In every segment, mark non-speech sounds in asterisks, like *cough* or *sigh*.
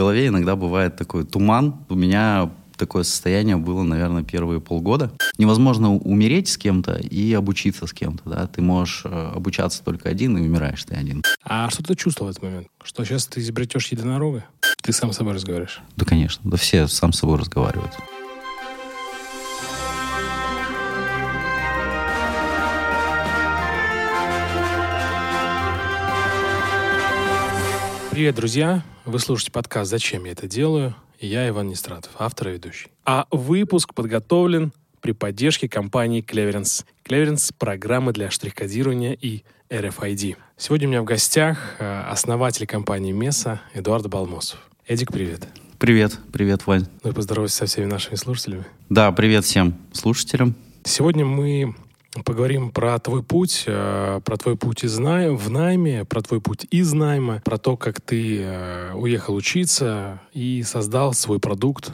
голове иногда бывает такой туман. У меня такое состояние было, наверное, первые полгода. Невозможно умереть с кем-то и обучиться с кем-то, да. Ты можешь э, обучаться только один, и умираешь ты один. А что ты чувствовал в этот момент? Что сейчас ты изобретешь единорога? Ты сам с собой разговариваешь? Да, конечно. Да все сам с собой разговаривают. Привет, друзья! Вы слушаете подкаст «Зачем я это делаю?» И я Иван Нестратов, автор и ведущий. А выпуск подготовлен при поддержке компании Cleverance. Cleverance — программы для штрих-кодирования и RFID. Сегодня у меня в гостях э, основатель компании Меса Эдуард Балмосов. Эдик, привет. Привет, привет, Вань. Ну и поздоровайся со всеми нашими слушателями. Да, привет всем слушателям. Сегодня мы Поговорим про твой путь, э, про твой путь из най... в найме, про твой путь из найма, про то, как ты э, уехал учиться и создал свой продукт,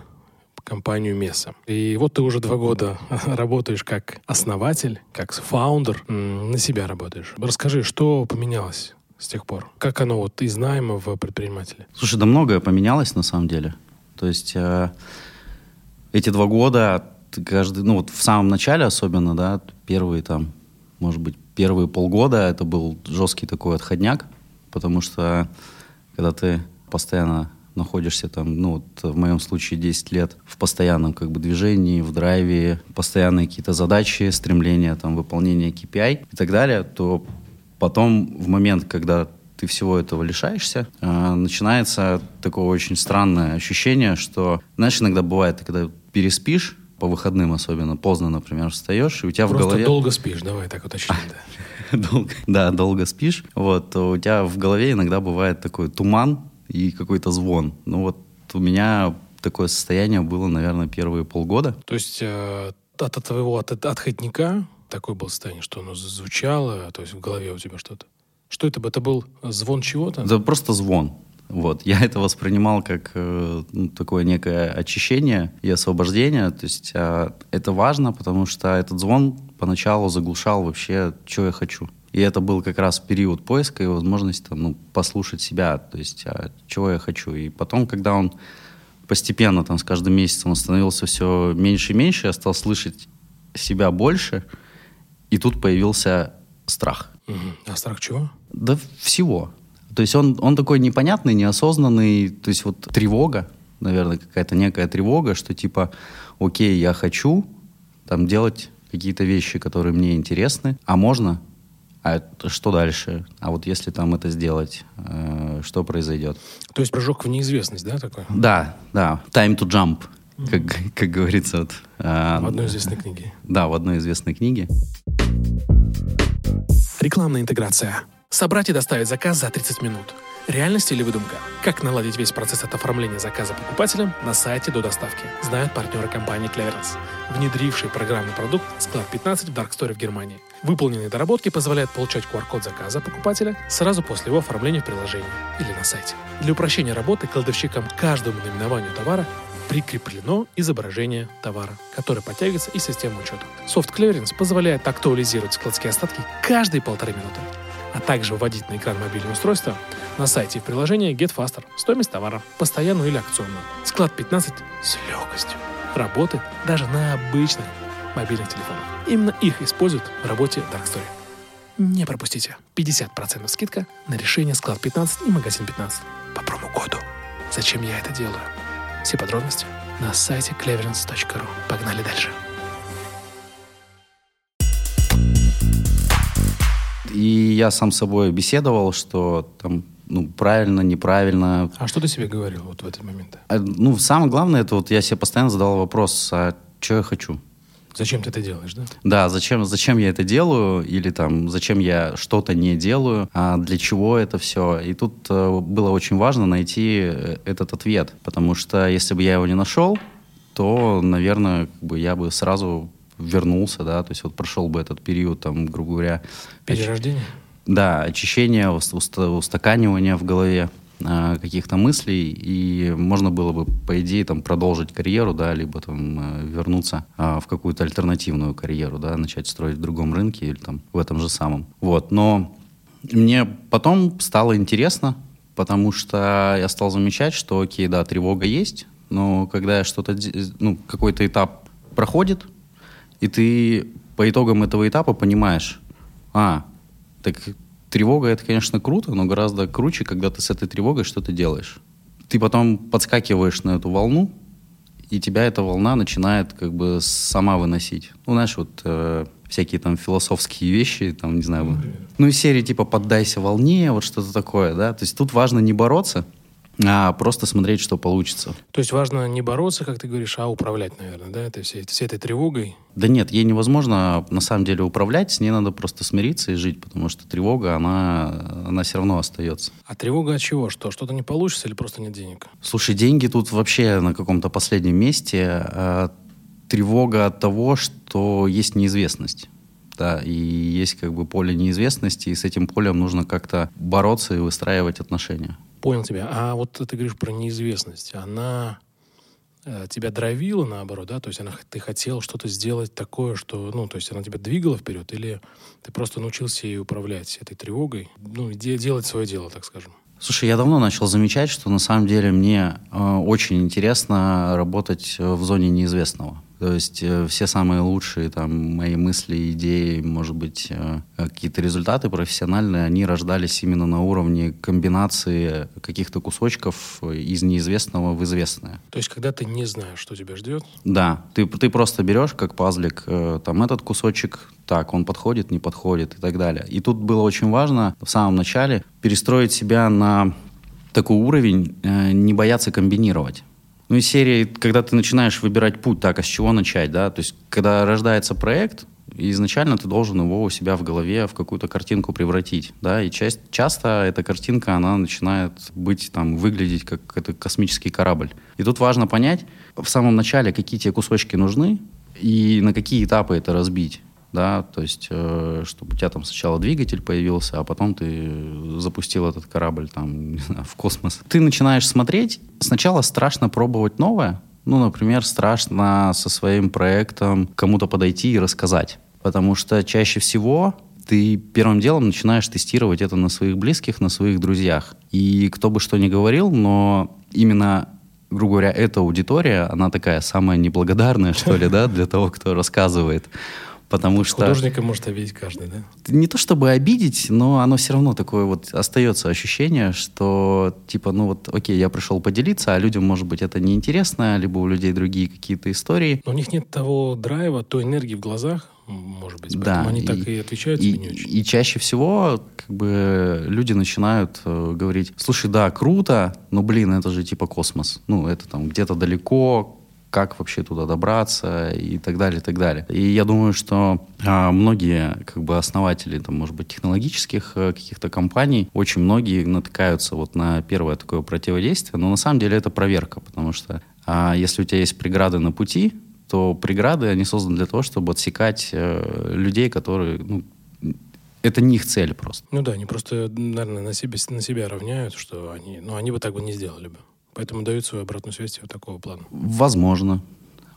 компанию Меса. И вот ты уже два года *laughs* работаешь как основатель, как фаундер, на себя работаешь. Расскажи, что поменялось с тех пор? Как оно вот из найма в предпринимателя? Слушай, да многое поменялось на самом деле. То есть э, эти два года каждый, ну вот в самом начале особенно, да, первые там, может быть, первые полгода это был жесткий такой отходняк, потому что когда ты постоянно находишься там, ну, вот в моем случае 10 лет в постоянном как бы движении, в драйве, постоянные какие-то задачи, стремления, там, выполнения KPI и так далее, то потом в момент, когда ты всего этого лишаешься, э, начинается такое очень странное ощущение, что, знаешь, иногда бывает, когда переспишь, по выходным особенно, поздно, например, встаешь, и у тебя Просто в голове... долго спишь, давай так уточним, да. *laughs* долго, да, долго спишь, вот, у тебя в голове иногда бывает такой туман и какой-то звон. Ну вот у меня такое состояние было, наверное, первые полгода. То есть э, от твоего от, отходника такое было состояние, что оно звучало, то есть в голове у тебя что-то? Что это? Это был звон чего-то? Это просто звон. Вот. Я это воспринимал как э, ну, такое некое очищение и освобождение. То есть э, это важно, потому что этот звон поначалу заглушал вообще, что я хочу. И это был как раз период поиска и возможности там, ну, послушать себя, то есть а, чего я хочу. И потом, когда он постепенно, там, с каждым месяцем он становился все меньше и меньше, я стал слышать себя больше, и тут появился страх. Угу. А страх чего? Да всего. То есть он, он такой непонятный, неосознанный, то есть вот тревога, наверное, какая-то некая тревога, что типа, окей, я хочу там делать какие-то вещи, которые мне интересны, а можно? А что дальше? А вот если там это сделать, э, что произойдет? То есть прыжок в неизвестность, да, такой? Да, да. Time to jump, как, как говорится. Вот, э, в одной известной книге. Да, в одной известной книге. Рекламная интеграция. Собрать и доставить заказ за 30 минут. Реальность или выдумка? Как наладить весь процесс от оформления заказа покупателям на сайте до доставки? Знают партнеры компании Cleverance, внедривший программный продукт Склад 15 в Dark Store в Германии. Выполненные доработки позволяют получать QR-код заказа покупателя сразу после его оформления в приложении или на сайте. Для упрощения работы кладовщикам каждому наименованию товара прикреплено изображение товара, которое подтягивается из системы учета. Soft Clearance позволяет актуализировать складские остатки каждые полторы минуты а также вводить на экран мобильного устройства на сайте и в приложении GetFaster стоимость товара, постоянную или акционную. Склад 15 с легкостью работает даже на обычных мобильных телефонах. Именно их используют в работе Dark Не пропустите 50% скидка на решение склад 15 и магазин 15 по промокоду. Зачем я это делаю? Все подробности на сайте cleverance.ru. Погнали дальше. И я сам с собой беседовал, что там ну, правильно, неправильно. А что ты себе говорил вот в этот момент? А, ну, самое главное, это вот я себе постоянно задал вопрос, а что я хочу? Зачем ты это делаешь, да? Да, зачем, зачем я это делаю, или там, зачем я что-то не делаю, а для чего это все. И тут э, было очень важно найти э, этот ответ, потому что если бы я его не нашел, то, наверное, как бы я бы сразу вернулся, да, то есть вот прошел бы этот период, там, грубо говоря... Перерождение? Да, очищение, устаканивание в голове э, каких-то мыслей, и можно было бы, по идее, там, продолжить карьеру, да, либо там э, вернуться э, в какую-то альтернативную карьеру, да, начать строить в другом рынке или там в этом же самом. Вот, но мне потом стало интересно, потому что я стал замечать, что, окей, да, тревога есть, но когда что-то, ну, какой-то этап проходит, и ты по итогам этого этапа понимаешь, а, так тревога это, конечно, круто, но гораздо круче, когда ты с этой тревогой что-то делаешь. Ты потом подскакиваешь на эту волну, и тебя эта волна начинает как бы сама выносить. Ну, знаешь, вот э, всякие там философские вещи, там, не знаю, Например? ну, из серии типа «поддайся волне», вот что-то такое, да, то есть тут важно не бороться, а просто смотреть, что получится. То есть важно не бороться, как ты говоришь, а управлять, наверное, да, это всей, всей этой тревогой? Да нет, ей невозможно на самом деле управлять, с ней надо просто смириться и жить, потому что тревога, она, она все равно остается. А тревога от чего? Что, что-то не получится или просто нет денег? Слушай, деньги тут вообще на каком-то последнем месте. А тревога от того, что есть неизвестность да, и есть как бы поле неизвестности, и с этим полем нужно как-то бороться и выстраивать отношения. Понял тебя. А вот ты говоришь про неизвестность. Она э, тебя дровила, наоборот, да? То есть она, ты хотел что-то сделать такое, что, ну, то есть она тебя двигала вперед, или ты просто научился ей управлять этой тревогой, ну, де- делать свое дело, так скажем? Слушай, я давно начал замечать, что на самом деле мне э, очень интересно работать в зоне неизвестного. То есть э, все самые лучшие там мои мысли, идеи, может быть, э, какие-то результаты профессиональные, они рождались именно на уровне комбинации каких-то кусочков из неизвестного в известное. То есть когда ты не знаешь, что тебя ждет? Да, ты, ты просто берешь как пазлик э, там этот кусочек, так, он подходит, не подходит и так далее. И тут было очень важно в самом начале перестроить себя на такой уровень, не бояться комбинировать. Ну, из серии, когда ты начинаешь выбирать путь, так, а с чего начать, да? То есть, когда рождается проект, изначально ты должен его у себя в голове в какую-то картинку превратить, да, и часть, часто эта картинка, она начинает быть, там, выглядеть как это космический корабль. И тут важно понять в самом начале, какие тебе кусочки нужны и на какие этапы это разбить да, то есть, э, чтобы у тебя там сначала двигатель появился, а потом ты запустил этот корабль там *laughs* в космос. Ты начинаешь смотреть, сначала страшно пробовать новое, ну, например, страшно со своим проектом кому-то подойти и рассказать, потому что чаще всего ты первым делом начинаешь тестировать это на своих близких, на своих друзьях. И кто бы что ни говорил, но именно грубо говоря, эта аудитория, она такая самая неблагодарная, что ли, да, для того, кто рассказывает. Потому что... Художника может обидеть каждый, да? Не то чтобы обидеть, но оно все равно такое вот остается ощущение, что типа, ну вот, окей, я пришел поделиться, а людям, может быть, это неинтересно, либо у людей другие какие-то истории. Но у них нет того драйва, той энергии в глазах, может быть, да, они и, так и отвечают и, не очень. И чаще всего как бы люди начинают э, говорить, слушай, да, круто, но, блин, это же типа космос. Ну, это там где-то далеко, как вообще туда добраться и так далее, и так далее. И я думаю, что а, многие как бы основатели, там, может быть, технологических а, каких-то компаний, очень многие натыкаются вот на первое такое противодействие, но на самом деле это проверка, потому что а, если у тебя есть преграды на пути, то преграды, они созданы для того, чтобы отсекать э, людей, которые, ну, это не их цель просто. Ну да, они просто, наверное, на, себе, на себя равняют, что они, ну, они бы так бы не сделали бы. Поэтому дают свою обратную связь вот такого плана. Возможно.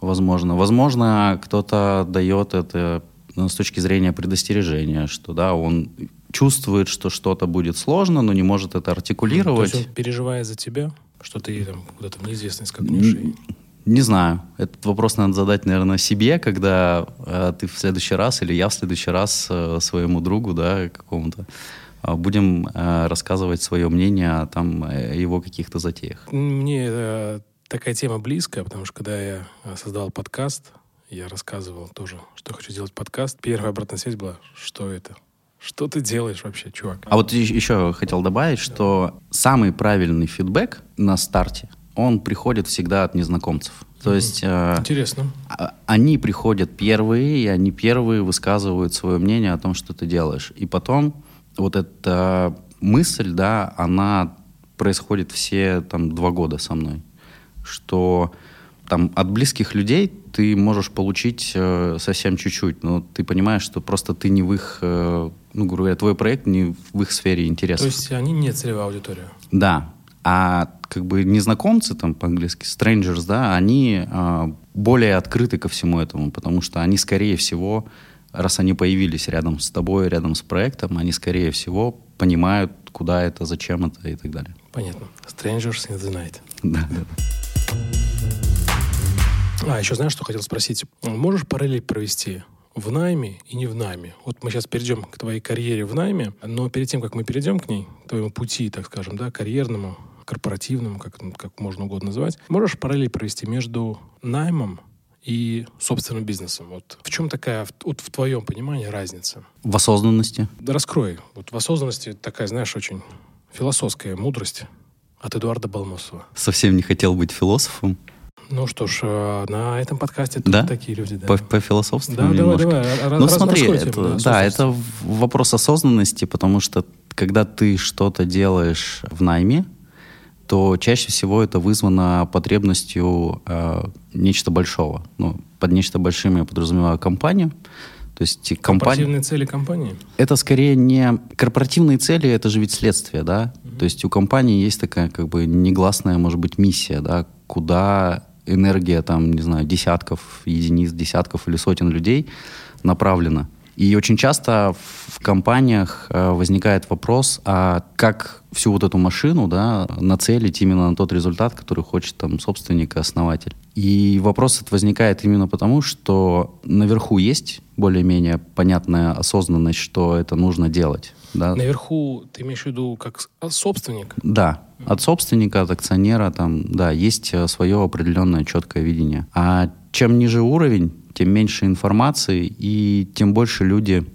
Возможно. Возможно, кто-то дает это ну, с точки зрения предостережения, что да, он чувствует, что что-то будет сложно, но не может это артикулировать. То есть он переживает за тебя, что ты там куда-то в неизвестность скакнешь? Не, не знаю. Этот вопрос надо задать, наверное, себе, когда э, ты в следующий раз или я в следующий раз э, своему другу, да, какому-то будем э, рассказывать свое мнение о там, э, его каких-то затеях. Мне э, такая тема близкая, потому что когда я создавал подкаст, я рассказывал тоже, что хочу сделать подкаст. Первая обратная связь была, что это? Что ты делаешь вообще, чувак? А вот еще хотел добавить, что самый правильный фидбэк на старте, он приходит всегда от незнакомцев. То есть... Интересно. Э, они приходят первые, и они первые высказывают свое мнение о том, что ты делаешь. И потом вот эта мысль, да, она происходит все там два года со мной, что там от близких людей ты можешь получить э, совсем чуть-чуть, но ты понимаешь, что просто ты не в их, э, ну, грубо говоря, твой проект не в их сфере интересов. То есть они не целевая аудитория? Да. А как бы незнакомцы, там по-английски, strangers, да, они э, более открыты ко всему этому, потому что они, скорее всего, раз они появились рядом с тобой, рядом с проектом, они, скорее всего, понимают куда это, зачем это и так далее. Понятно. Strangers in the night. Да, да. А, еще знаешь, что хотел спросить? Можешь параллель провести в найме и не в найме. Вот мы сейчас перейдем к твоей карьере в найме, но перед тем, как мы перейдем к ней, к твоему пути, так скажем, да, карьерному, корпоративному, как, как можно угодно называть, можешь параллель провести между наймом и собственным бизнесом. Вот в чем такая, вот в твоем понимании, разница? В осознанности. Да раскрой. Вот в осознанности такая, знаешь, очень философская мудрость от Эдуарда Балмосова. Совсем не хотел быть философом. Ну что ж, э, на этом подкасте да? такие люди. Да. По, по философству да, немножко. Давай, давай, ну смотри, это, тему, да, да это вопрос осознанности, потому что когда ты что-то делаешь в найме, то чаще всего это вызвано потребностью э, нечто большого. Ну, под нечто большим я подразумеваю компанию. То есть компания... Корпоративные цели компании? Это скорее не... Корпоративные цели — это же ведь следствие, да? Mm-hmm. То есть у компании есть такая как бы негласная, может быть, миссия, да, куда энергия, там, не знаю, десятков единиц, десятков или сотен людей направлена. И очень часто в компаниях э, возникает вопрос, а как всю вот эту машину да, нацелить именно на тот результат, который хочет там собственник и основатель. И вопрос этот возникает именно потому, что наверху есть более-менее понятная осознанность, что это нужно делать. Да. Наверху ты имеешь в виду как собственник? Да, от собственника, от акционера, там, да, есть э, свое определенное четкое видение. А чем ниже уровень, тем меньше информации и тем больше люди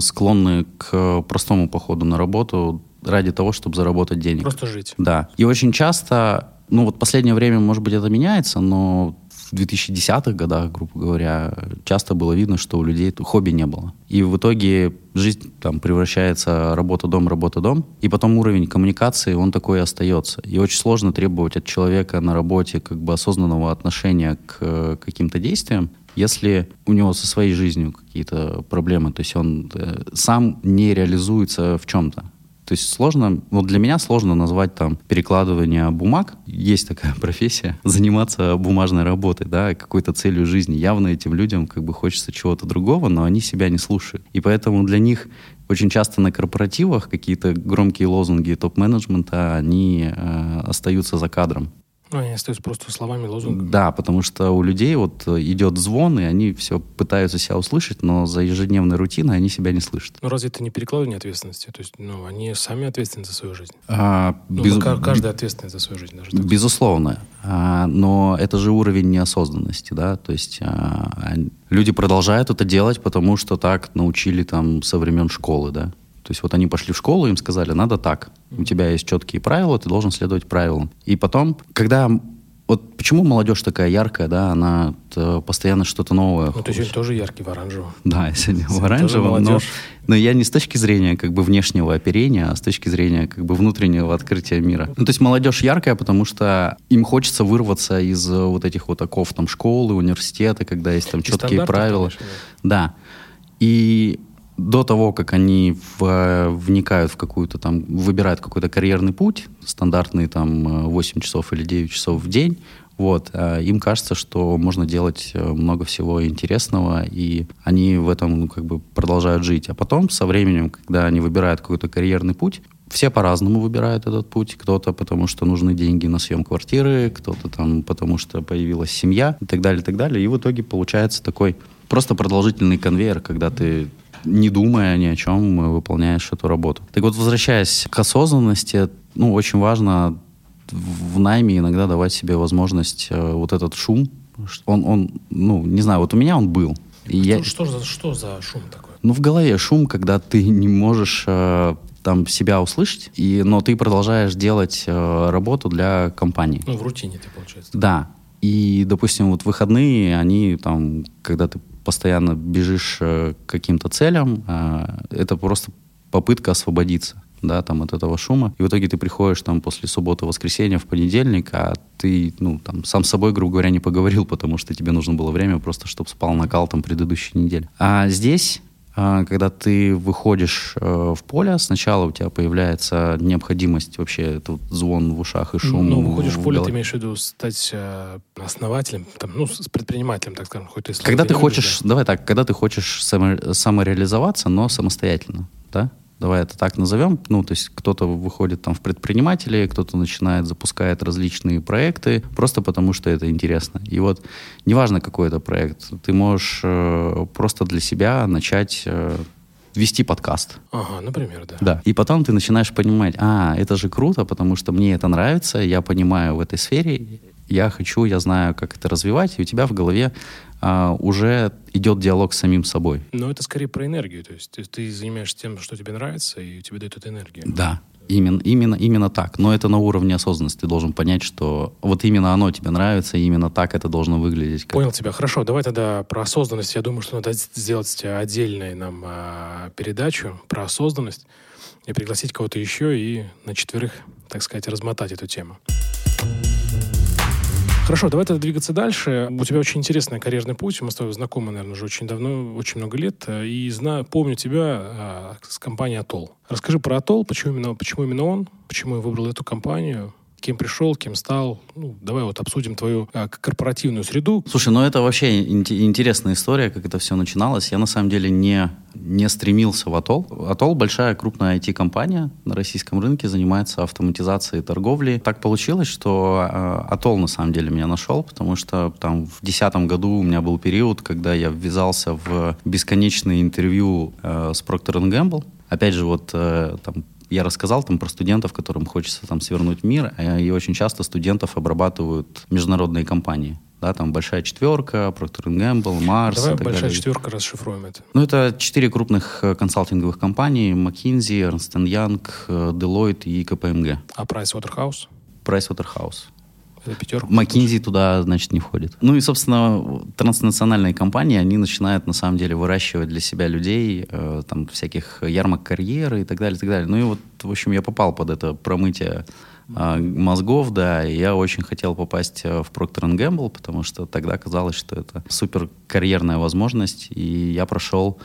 склонны к простому походу на работу ради того, чтобы заработать денег. Просто жить. Да. И очень часто, ну вот последнее время, может быть, это меняется, но в 2010-х годах, грубо говоря, часто было видно, что у людей хобби не было. И в итоге жизнь там превращается работа-дом, работа-дом, и потом уровень коммуникации, он такой и остается. И очень сложно требовать от человека на работе как бы осознанного отношения к э, каким-то действиям, если у него со своей жизнью какие-то проблемы, то есть он э, сам не реализуется в чем-то. То есть сложно, вот для меня сложно назвать там перекладывание бумаг. Есть такая *laughs* профессия, заниматься бумажной работой, да, какой-то целью жизни. Явно этим людям как бы хочется чего-то другого, но они себя не слушают. И поэтому для них очень часто на корпоративах какие-то громкие лозунги топ-менеджмента, они э, остаются за кадром. Ну, они остаются просто словами, лозунгами. Да, потому что у людей вот э, идет звон, и они все пытаются себя услышать, но за ежедневной рутиной они себя не слышат. Ну, разве это не перекладывание ответственности? То есть, ну, они сами ответственны за свою жизнь. А, ну, без... каждый ответственный за свою жизнь. Даже Безусловно. А, но это же уровень неосознанности, да, то есть а, люди продолжают это делать, потому что так научили там со времен школы, да. То есть вот они пошли в школу, им сказали, надо так. У тебя есть четкие правила, ты должен следовать правилам. И потом, когда вот почему молодежь такая яркая, да, она постоянно что-то новое. Ну, ты сегодня тоже яркий в оранжевом. Да, *laughs* я сегодня в оранжевом, но, но я не с точки зрения как бы внешнего оперения, а с точки зрения как бы внутреннего открытия мира. Ну, то есть молодежь яркая, потому что им хочется вырваться из вот этих вот оков там школы, университета, когда есть там четкие правила. Конечно, да. да. И до того, как они в, вникают в какую-то там, выбирают какой-то карьерный путь, стандартный там 8 часов или 9 часов в день, вот, а им кажется, что можно делать э, много всего интересного, и они в этом ну, как бы продолжают жить. А потом, со временем, когда они выбирают какой-то карьерный путь, все по-разному выбирают этот путь. Кто-то потому, что нужны деньги на съем квартиры, кто-то там потому, что появилась семья и так далее, и так далее. И в итоге получается такой просто продолжительный конвейер, когда ты не думая ни о чем, выполняешь эту работу. Так вот, возвращаясь к осознанности, ну, очень важно в найме иногда давать себе возможность э, вот этот шум, он, он, ну, не знаю, вот у меня он был. И что, я... что, за, что за шум такой? Ну, в голове шум, когда ты не можешь э, там себя услышать, и, но ты продолжаешь делать э, работу для компании. Ну, в рутине ты, получается. Да. И, допустим, вот выходные, они там, когда ты постоянно бежишь э, к каким-то целям, а, это просто попытка освободиться да, там от этого шума. И в итоге ты приходишь там после субботы, воскресенья в понедельник, а ты, ну, там, сам с собой, грубо говоря, не поговорил, *laughs* потому что тебе нужно было время просто, чтобы спал накал там предыдущей недели. А здесь когда ты выходишь э, в поле, сначала у тебя появляется необходимость вообще, это звон в ушах и шум. Ну, выходишь в поле, ты имеешь в виду стать э, основателем, там, ну, с предпринимателем, так скажем, хоть ты Когда ты хочешь, да? давай так, когда ты хочешь само, самореализоваться, но самостоятельно, да? Давай это так назовем, ну, то есть кто-то выходит там в предприниматели, кто-то начинает, запускает различные проекты, просто потому что это интересно. И вот неважно, какой это проект, ты можешь э, просто для себя начать э, вести подкаст. Ага, например, да. Да. И потом ты начинаешь понимать, а, это же круто, потому что мне это нравится, я понимаю в этой сфере, я хочу, я знаю, как это развивать, и у тебя в голове а, уже идет диалог с самим собой. Но это скорее про энергию, то есть ты, ты занимаешься тем, что тебе нравится, и тебе дает эту энергию. Да, Именно, именно, именно так. Но это на уровне осознанности. Ты должен понять, что вот именно оно тебе нравится, и именно так это должно выглядеть. Как... Понял тебя. Хорошо, давай тогда про осознанность. Я думаю, что надо сделать отдельную нам а, передачу про осознанность и пригласить кого-то еще и на четверых, так сказать, размотать эту тему. Хорошо, давай тогда двигаться дальше. У тебя очень интересный карьерный путь. Мы с тобой знакомы, наверное, уже очень давно, очень много лет. И знаю, помню тебя а, с компанией Атол. Расскажи про Атол, почему именно, почему именно он, почему я выбрал эту компанию, кем пришел, кем стал. Ну, давай вот обсудим твою а, корпоративную среду. Слушай, ну это вообще ин- интересная история, как это все начиналось. Я на самом деле не, не стремился в Атол. Атол большая крупная IT-компания на российском рынке, занимается автоматизацией торговли. Так получилось, что э, Атол на самом деле меня нашел, потому что там в 2010 году у меня был период, когда я ввязался в бесконечные интервью э, с Procter Gamble. Опять же, вот э, там я рассказал там про студентов, которым хочется там свернуть мир, а, и очень часто студентов обрабатывают международные компании. Да, там большая четверка, Procter Gamble, Mars. Давай большая далее. четверка расшифруем это. Ну, это четыре крупных э, консалтинговых компании: McKinsey, Ernst Young, э, Deloitte и KPMG. А Pricewaterhouse? Pricewaterhouse. Это пятерка. McKinsey туда, значит, не входит. Ну и, собственно, транснациональные компании, они начинают, на самом деле, выращивать для себя людей, э, там, всяких ярмарок карьеры и так далее, и так далее. Ну и вот, в общем, я попал под это промытие э, мозгов, да, и я очень хотел попасть э, в Procter Gamble, потому что тогда казалось, что это супер карьерная возможность, и я прошел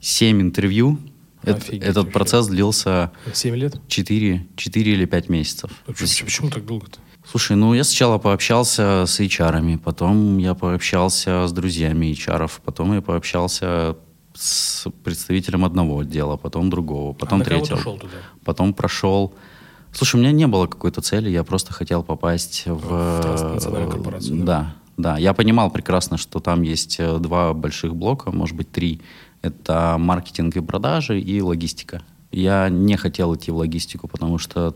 7 интервью, Офигеть, этот вообще. процесс длился 7 лет? 4, 4 или 5 месяцев. Почему, почему так долго-то? Слушай, ну я сначала пообщался с HR, потом я пообщался с друзьями HR, потом я пообщался с представителем одного отдела, потом другого, потом а третьего. Шел туда? Потом прошел. Слушай, у меня не было какой-то цели, я просто хотел попасть в... В корпорацию. Да, да. Я понимал прекрасно, что там есть э, два больших блока, может быть, три. Это маркетинг и продажи и логистика. Я не хотел идти в логистику, потому что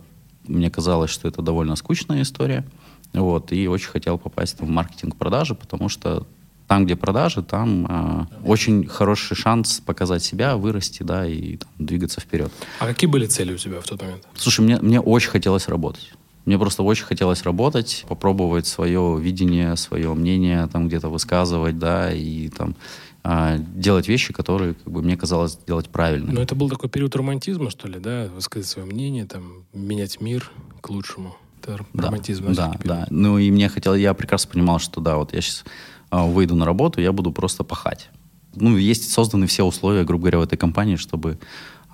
мне казалось, что это довольно скучная история. Вот, и очень хотел попасть в маркетинг продажи, потому что там, где продажи, там э, очень хороший шанс показать себя, вырасти, да, и там, двигаться вперед. А какие были цели у тебя в тот момент? Слушай, мне, мне очень хотелось работать. Мне просто очень хотелось работать, попробовать свое видение, свое мнение там где-то высказывать, да, и там а, делать вещи, которые, как бы, мне казалось, делать правильно. Но это был такой период романтизма, что ли, да? Высказать свое мнение, там, менять мир к лучшему. Это да, романтизм. Да, да. Ну и мне хотелось, я прекрасно понимал, что да, вот я сейчас а, выйду на работу, я буду просто пахать. Ну, есть созданы все условия, грубо говоря, в этой компании, чтобы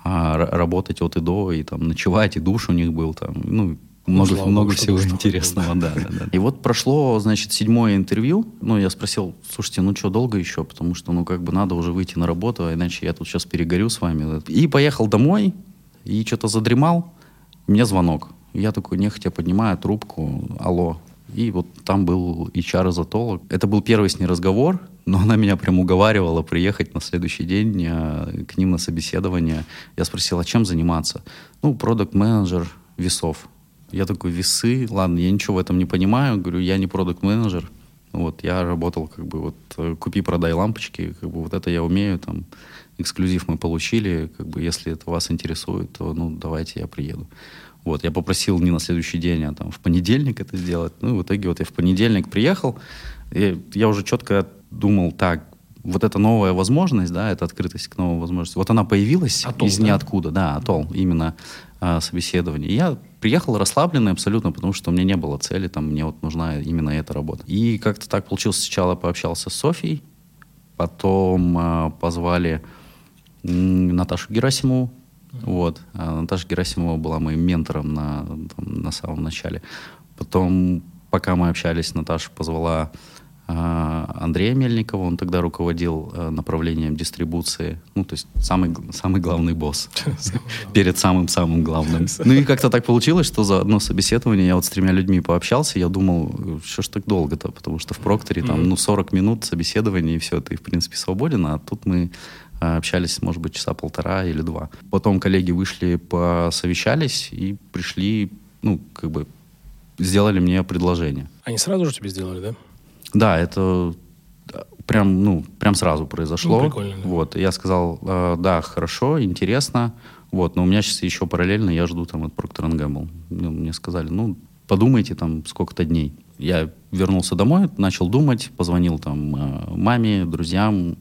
а, работать от и до, и там ночевать, и душ у них был, там, ну, много, Слава много Богу, всего интересного, да, да, да. И вот прошло, значит, седьмое интервью. Ну, я спросил, слушайте, ну что, долго еще? Потому что, ну, как бы надо уже выйти на работу, а иначе я тут сейчас перегорю с вами. И поехал домой, и что-то задремал. Мне звонок. Я такой нехотя поднимаю трубку. Алло. И вот там был HR-изотолог. Это был первый с ней разговор, но она меня прям уговаривала приехать на следующий день э, к ним на собеседование. Я спросил, а чем заниматься? Ну, продукт-менеджер весов. Я такой, весы, ладно, я ничего в этом не понимаю. Говорю, я не продукт менеджер Вот, я работал как бы вот э, купи-продай лампочки, как бы вот это я умею, там, эксклюзив мы получили, как бы если это вас интересует, то, ну, давайте я приеду. Вот, я попросил не на следующий день, а там в понедельник это сделать. Ну, и в итоге вот я в понедельник приехал, и я уже четко думал, так, вот эта новая возможность, да, эта открытость к новой возможности, вот она появилась атол, из да? ниоткуда, да, атол, именно а, собеседование. я приехал расслабленный абсолютно, потому что у меня не было цели, там, мне вот нужна именно эта работа. И как-то так получилось, сначала пообщался с Софией, потом а, позвали Наташу Герасимову, вот. А Наташа Герасимова была моим ментором на, там, на самом начале. Потом, пока мы общались, Наташа позвала Андрея Мельникова, он тогда руководил э, направлением дистрибуции, ну, то есть самый, самый главный босс *laughs* перед самым-самым главным. Ну и как-то так получилось, что за одно собеседование я вот с тремя людьми пообщался, я думал, что ж так долго-то, потому что в Прокторе там, ну, 40 минут собеседования, и все, ты, в принципе, свободен, а тут мы э, общались, может быть, часа полтора или два. Потом коллеги вышли, посовещались и пришли, ну, как бы сделали мне предложение. Они сразу же тебе сделали, да? Да, это прям, ну, прям сразу произошло. Ну, прикольно, да. Вот, я сказал, э, да, хорошо, интересно, вот, но у меня сейчас еще параллельно я жду там от Procter Gamble. Ну, Мне сказали, ну, подумайте там сколько-то дней. Я вернулся домой, начал думать, позвонил там э, маме, друзьям,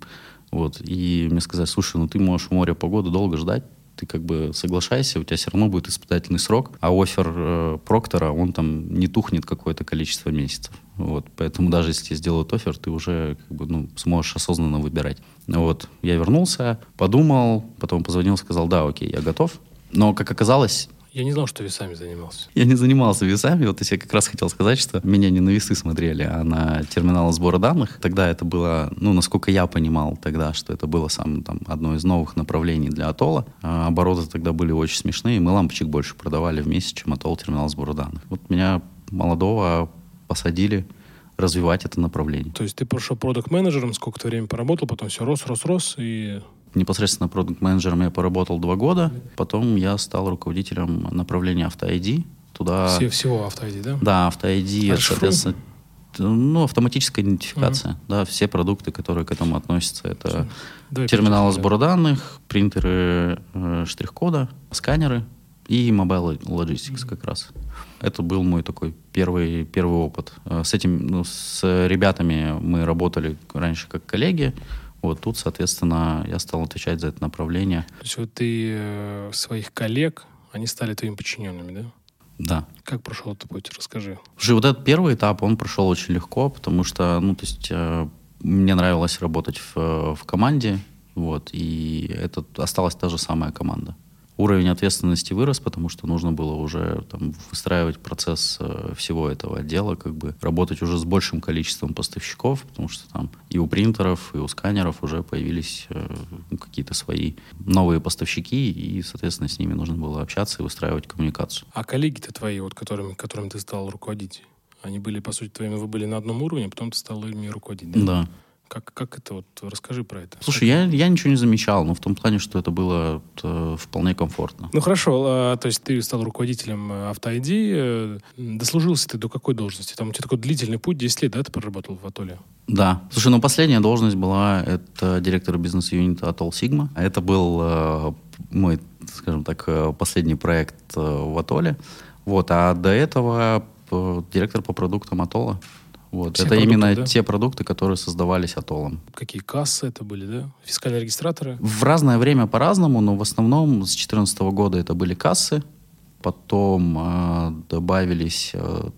вот, и мне сказали, слушай, ну ты можешь в море погоду долго ждать, ты как бы соглашайся, у тебя все равно будет испытательный срок, а офер э, Проктора, он там не тухнет какое-то количество месяцев. Вот, поэтому даже если тебе сделают офер, ты уже как бы, ну, сможешь осознанно выбирать. Вот, я вернулся, подумал, потом позвонил, сказал, да, окей, я готов. Но, как оказалось, Я не знал, что весами занимался. я не занимался весами. Вот я как раз хотел сказать, что меня не на весы смотрели, а на терминалы сбора данных. Тогда это было, ну, насколько я понимал тогда, что это было самое там, одно из новых направлений для Атолла. А обороты тогда были очень смешные. Мы лампочек больше продавали в месяц, чем Атолл терминал сбора данных. Вот меня молодого посадили развивать это направление. То есть ты пошел продукт менеджером сколько-то времени поработал, потом все рос, рос, рос, и Непосредственно продукт-менеджером я поработал два года. Потом я стал руководителем направления AutoID. Туда... все, всего автоиди, да? Да, AutoID, А соответственно, ну, автоматическая идентификация. Да, все продукты, которые к этому относятся, это Давай терминалы сбора данных, принтеры э, штрих-кода, сканеры и Mobile Logistics как раз. Это был мой такой первый, первый опыт. Э, С этим, ну, с ребятами мы работали раньше как коллеги. Вот тут, соответственно, я стал отвечать за это направление. То есть вот ты э, своих коллег, они стали твоими подчиненными, да? Да. Как прошел этот путь? Расскажи. Слушай, вот этот первый этап, он прошел очень легко, потому что, ну, то есть, э, мне нравилось работать в, э, в команде, вот, и это осталась та же самая команда. Уровень ответственности вырос, потому что нужно было уже там, выстраивать процесс э, всего этого отдела, как бы работать уже с большим количеством поставщиков, потому что там и у принтеров, и у сканеров уже появились э, ну, какие-то свои новые поставщики, и, соответственно, с ними нужно было общаться и выстраивать коммуникацию. А коллеги-то твои, вот которыми, которыми ты стал руководить, они были, по сути, твоими, вы были на одном уровне, а потом ты стал ими руководить, да? Да. Как, как это вот, расскажи про это. Слушай, я, я ничего не замечал, но в том плане, что это было э, вполне комфортно. Ну хорошо, а, то есть ты стал руководителем э, автоID, э, дослужился ты до какой должности? Там у тебя такой длительный путь, 10 лет, да, ты проработал в Атоле? Да. Слушай, ну последняя должность была это директор бизнес-юнита Atoll Sigma. Это был э, мой, скажем так, э, последний проект э, в Атоле. Вот, а до этого э, директор по продуктам Атолла. Вот. Все это продукты, именно да? те продукты, которые создавались Атоллом. Какие кассы это были, да? Фискальные регистраторы? В разное время по-разному, но в основном с 2014 года это были кассы. Потом э, добавились э,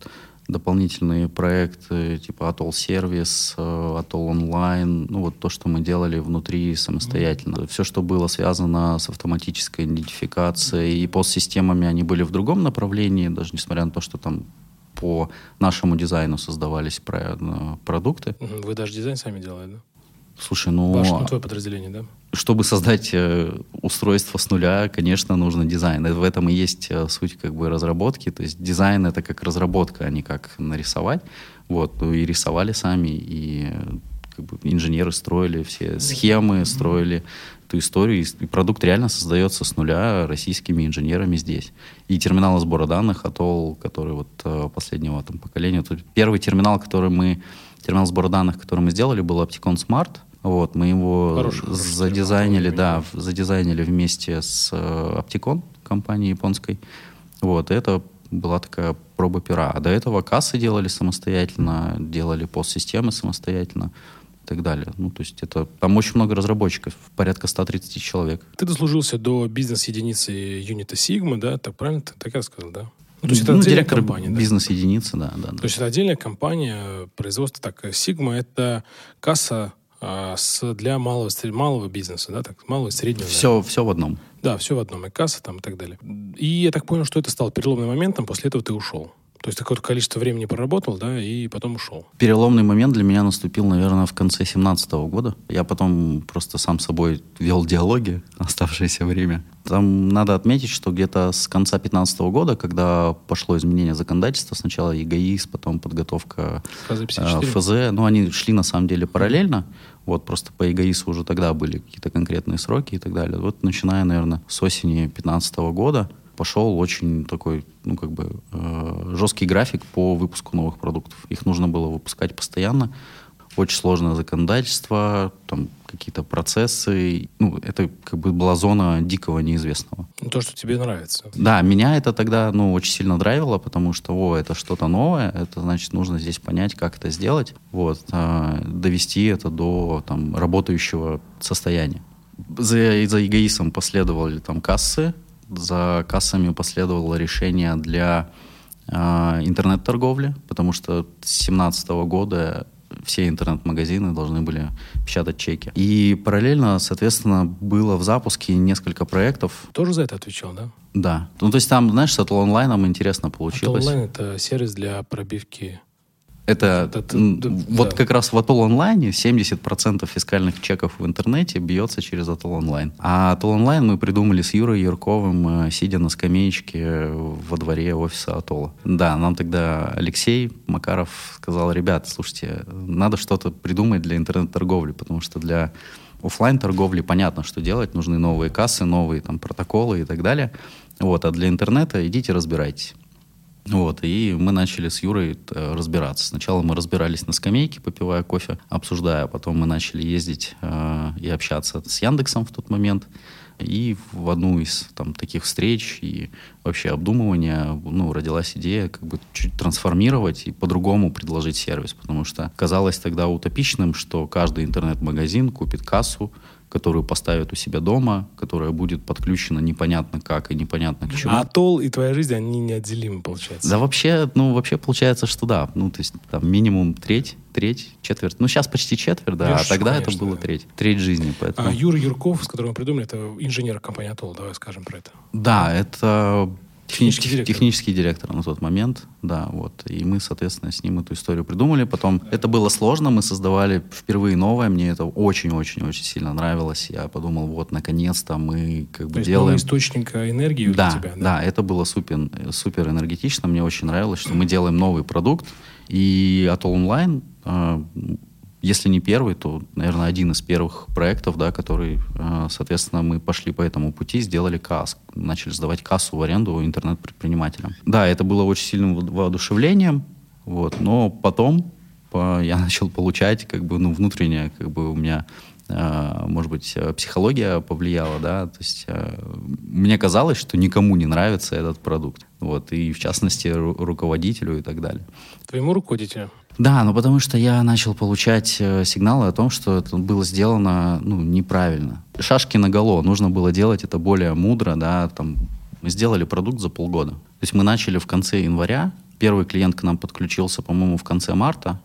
дополнительные проекты типа Atoll Сервис, э, Atoll Онлайн, ну вот то, что мы делали внутри самостоятельно. Все, что было связано с автоматической идентификацией и постсистемами, они были в другом направлении, даже несмотря на то, что там по нашему дизайну создавались про- э, продукты. Вы даже дизайн сами делали, да? Слушай, ну... Ваше, ну, твое подразделение, да? чтобы создать э, устройство с нуля, конечно, нужно дизайн. И в этом и есть э, суть как бы разработки. То есть дизайн это как разработка, а не как нарисовать. Вот, ну и рисовали сами, и э, как бы инженеры строили все схемы, строили эту историю, и, продукт реально создается с нуля российскими инженерами здесь. И терминалы сбора данных, Атолл, который вот э, последнего там поколения, тут первый терминал, который мы, терминал сбора данных, который мы сделали, был Opticon Smart. Вот, мы его Хороший, хороший задизайнили, да, в- задизайнили вместе с э, Opticon, компанией японской. Вот, это была такая проба пера. А до этого кассы делали самостоятельно, делали постсистемы самостоятельно так далее. Ну, то есть это там очень много разработчиков, порядка 130 человек. Ты дослужился до бизнес-единицы юнита Sigma, да? Так правильно? Ты так я сказал, да? Ну, то есть это Ну, отдельная директор компания, да? бизнес-единицы, да, да. да. То есть это отдельная компания производства. Так, Sigma — это касса а, с, для малого, малого бизнеса, да? Так, малого и среднего. да? Все, все в одном. Да, все в одном, и касса там и так далее. И я так понял, что это стало переломным моментом, после этого ты ушел. То есть какое-то количество времени проработал, да, и потом ушел. Переломный момент для меня наступил, наверное, в конце 2017 года. Я потом просто сам собой вел диалоги *laughs* оставшееся время. Там надо отметить, что где-то с конца 2015 года, когда пошло изменение законодательства, сначала ЕГАИС, потом подготовка э, ФЗ, ну, они шли на самом деле параллельно. Вот просто по ЕГАИСу уже тогда были какие-то конкретные сроки и так далее. Вот начиная, наверное, с осени 2015 года пошел очень такой, ну, как бы, э, жесткий график по выпуску новых продуктов. Их нужно было выпускать постоянно. Очень сложное законодательство, там какие-то процессы. Ну, это как бы была зона дикого неизвестного. Ну, то, что тебе нравится. Да, меня это тогда, ну, очень сильно драйвило, потому что, о, это что-то новое, это значит, нужно здесь понять, как это сделать, вот, э, довести это до, там, работающего состояния. За, за эгоистом последовали там кассы, за кассами последовало решение для э, интернет-торговли, потому что с 2017 года все интернет-магазины должны были печатать чеки. И параллельно, соответственно, было в запуске несколько проектов. Тоже за это отвечал, да? Да. Ну, то есть там, знаешь, с онлайном интересно получилось. Atl онлайн — это сервис для пробивки это, это, это вот да. как раз в Atoll онлайне 70% фискальных чеков в интернете бьется через Atoll онлайн. А Atoll онлайн мы придумали с Юрой Юрковым, э, сидя на скамеечке во дворе офиса Атолла. Да, нам тогда Алексей Макаров сказал, ребят, слушайте, надо что-то придумать для интернет-торговли, потому что для офлайн торговли понятно, что делать, нужны новые кассы, новые там протоколы и так далее. Вот, а для интернета идите разбирайтесь. Вот, и мы начали с Юрой э, разбираться. Сначала мы разбирались на скамейке, попивая кофе, обсуждая, потом мы начали ездить э, и общаться с Яндексом в тот момент. И в одну из там, таких встреч и вообще обдумывания ну, родилась идея как бы чуть трансформировать и по-другому предложить сервис, потому что казалось тогда утопичным, что каждый интернет-магазин купит кассу, которую поставят у себя дома, которая будет подключена непонятно как и непонятно к чему. А Атолл и твоя жизнь, они неотделимы, получается? Да вообще, ну, вообще получается, что да. Ну, то есть там минимум треть, треть, четверть. Ну, сейчас почти четверть, да, Я а тогда конечно, это было да. треть. Треть жизни, поэтому... А Юра Юрков, с которым мы придумали, это инженер компании Атолл, давай скажем про это. Да, это Технический, директор. технический директор на тот момент, да, вот. И мы, соответственно, с ним эту историю придумали. Потом это было сложно, мы создавали впервые новое, мне это очень-очень-очень сильно нравилось. Я подумал, вот, наконец-то мы как бы То делаем... Есть источник энергии да, для тебя, да? Да, это было супер, супер энергетично, мне очень нравилось, что мы делаем новый продукт, и Atoll Online а, если не первый, то, наверное, один из первых проектов, да, который, э, соответственно, мы пошли по этому пути, сделали КАС, начали сдавать кассу в аренду интернет-предпринимателям. Да, это было очень сильным воодушевлением, вот, но потом я *laughs* начал получать, как бы, ну, внутреннее, как бы у меня э, может быть, психология повлияла, да, то есть э, мне казалось, что никому не нравится этот продукт, вот, и в частности руководителю и так далее. Твоему руководителю? Да, ну потому что я начал получать э, сигналы о том, что это было сделано ну, неправильно. Шашки на голо. Нужно было делать это более мудро, да, там, мы сделали продукт за полгода. То есть мы начали в конце января, первый клиент к нам подключился, по-моему, в конце марта,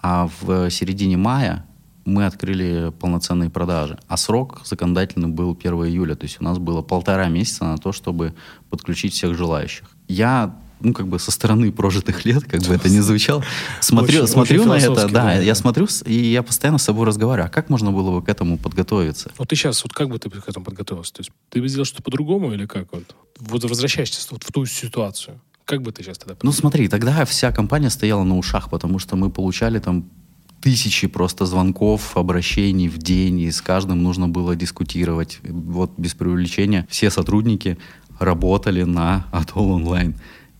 а в середине мая мы открыли полноценные продажи. А срок законодательный был 1 июля, то есть у нас было полтора месяца на то, чтобы подключить всех желающих. Я ну, как бы со стороны прожитых лет, как бы это ни звучало, смотрю, очень, смотрю очень на это, да, да, я смотрю, и я постоянно с собой разговариваю, а как можно было бы к этому подготовиться? Вот ты сейчас, вот как бы ты к этому подготовился? То есть ты бы сделал что-то по-другому или как? Вот, вот возвращаешься вот в ту ситуацию. Как бы ты сейчас тогда... Ну смотри, тогда вся компания стояла на ушах, потому что мы получали там тысячи просто звонков, обращений в день, и с каждым нужно было дискутировать. Вот без привлечения все сотрудники работали на Atoll онлайн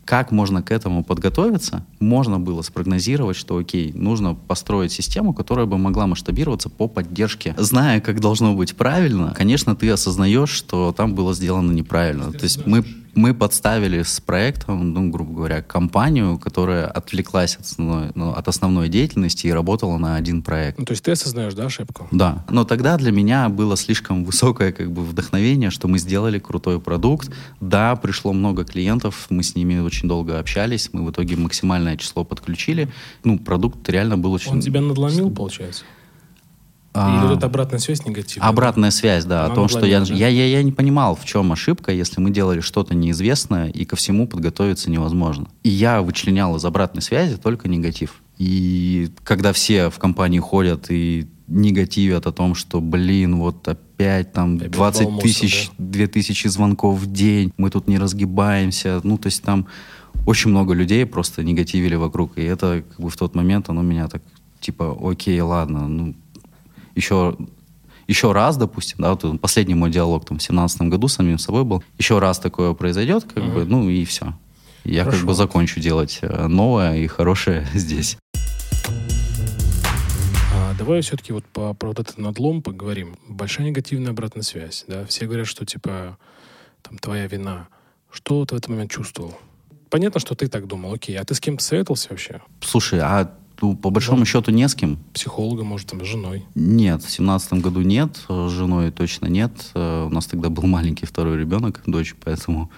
как можно к этому подготовиться? Можно было спрогнозировать, что окей, нужно построить систему, которая бы могла масштабироваться по поддержке. Зная, как должно быть правильно, конечно, ты осознаешь, что там было сделано неправильно. То есть мы мы подставили с проектом, ну, грубо говоря, компанию, которая отвлеклась от основной, ну, от основной деятельности и работала на один проект. Ну, то есть ты осознаешь, да, ошибку? Да. Но тогда для меня было слишком высокое как бы вдохновение, что мы сделали крутой продукт. Да, пришло много клиентов, мы с ними очень долго общались, мы в итоге максимальное число подключили. Ну, продукт реально был очень... Он тебя надломил, получается? А, Или вот обратная связь негативная? Обратная связь, да, Она о том, что я, я, я, я не понимал, в чем ошибка, если мы делали что-то неизвестное, и ко всему подготовиться невозможно. И я вычленял из обратной связи только негатив. И когда все в компании ходят и негативят о том, что, блин, вот опять там 20 тысяч, да? 2 тысячи звонков в день, мы тут не разгибаемся, ну, то есть там очень много людей просто негативили вокруг, и это как бы в тот момент оно меня так, типа, окей, ладно, ну, еще еще раз, допустим, да, вот последний мой диалог там в семнадцатом году с самим собой был, еще раз такое произойдет, как mm-hmm. бы, ну и все. Я Хорошо. как бы закончу делать э, новое и хорошее *laughs* здесь. А давай все-таки вот по, про вот этот надлом поговорим. Большая негативная обратная связь, да, все говорят, что типа там твоя вина. Что ты в этот момент чувствовал? Понятно, что ты так думал, окей, а ты с кем-то советовался вообще? Слушай, а ну, по большому да. счету не с кем. Психолога, может, там, с женой? Нет, в семнадцатом году нет, с женой точно нет. Э, у нас тогда был маленький второй ребенок, дочь, поэтому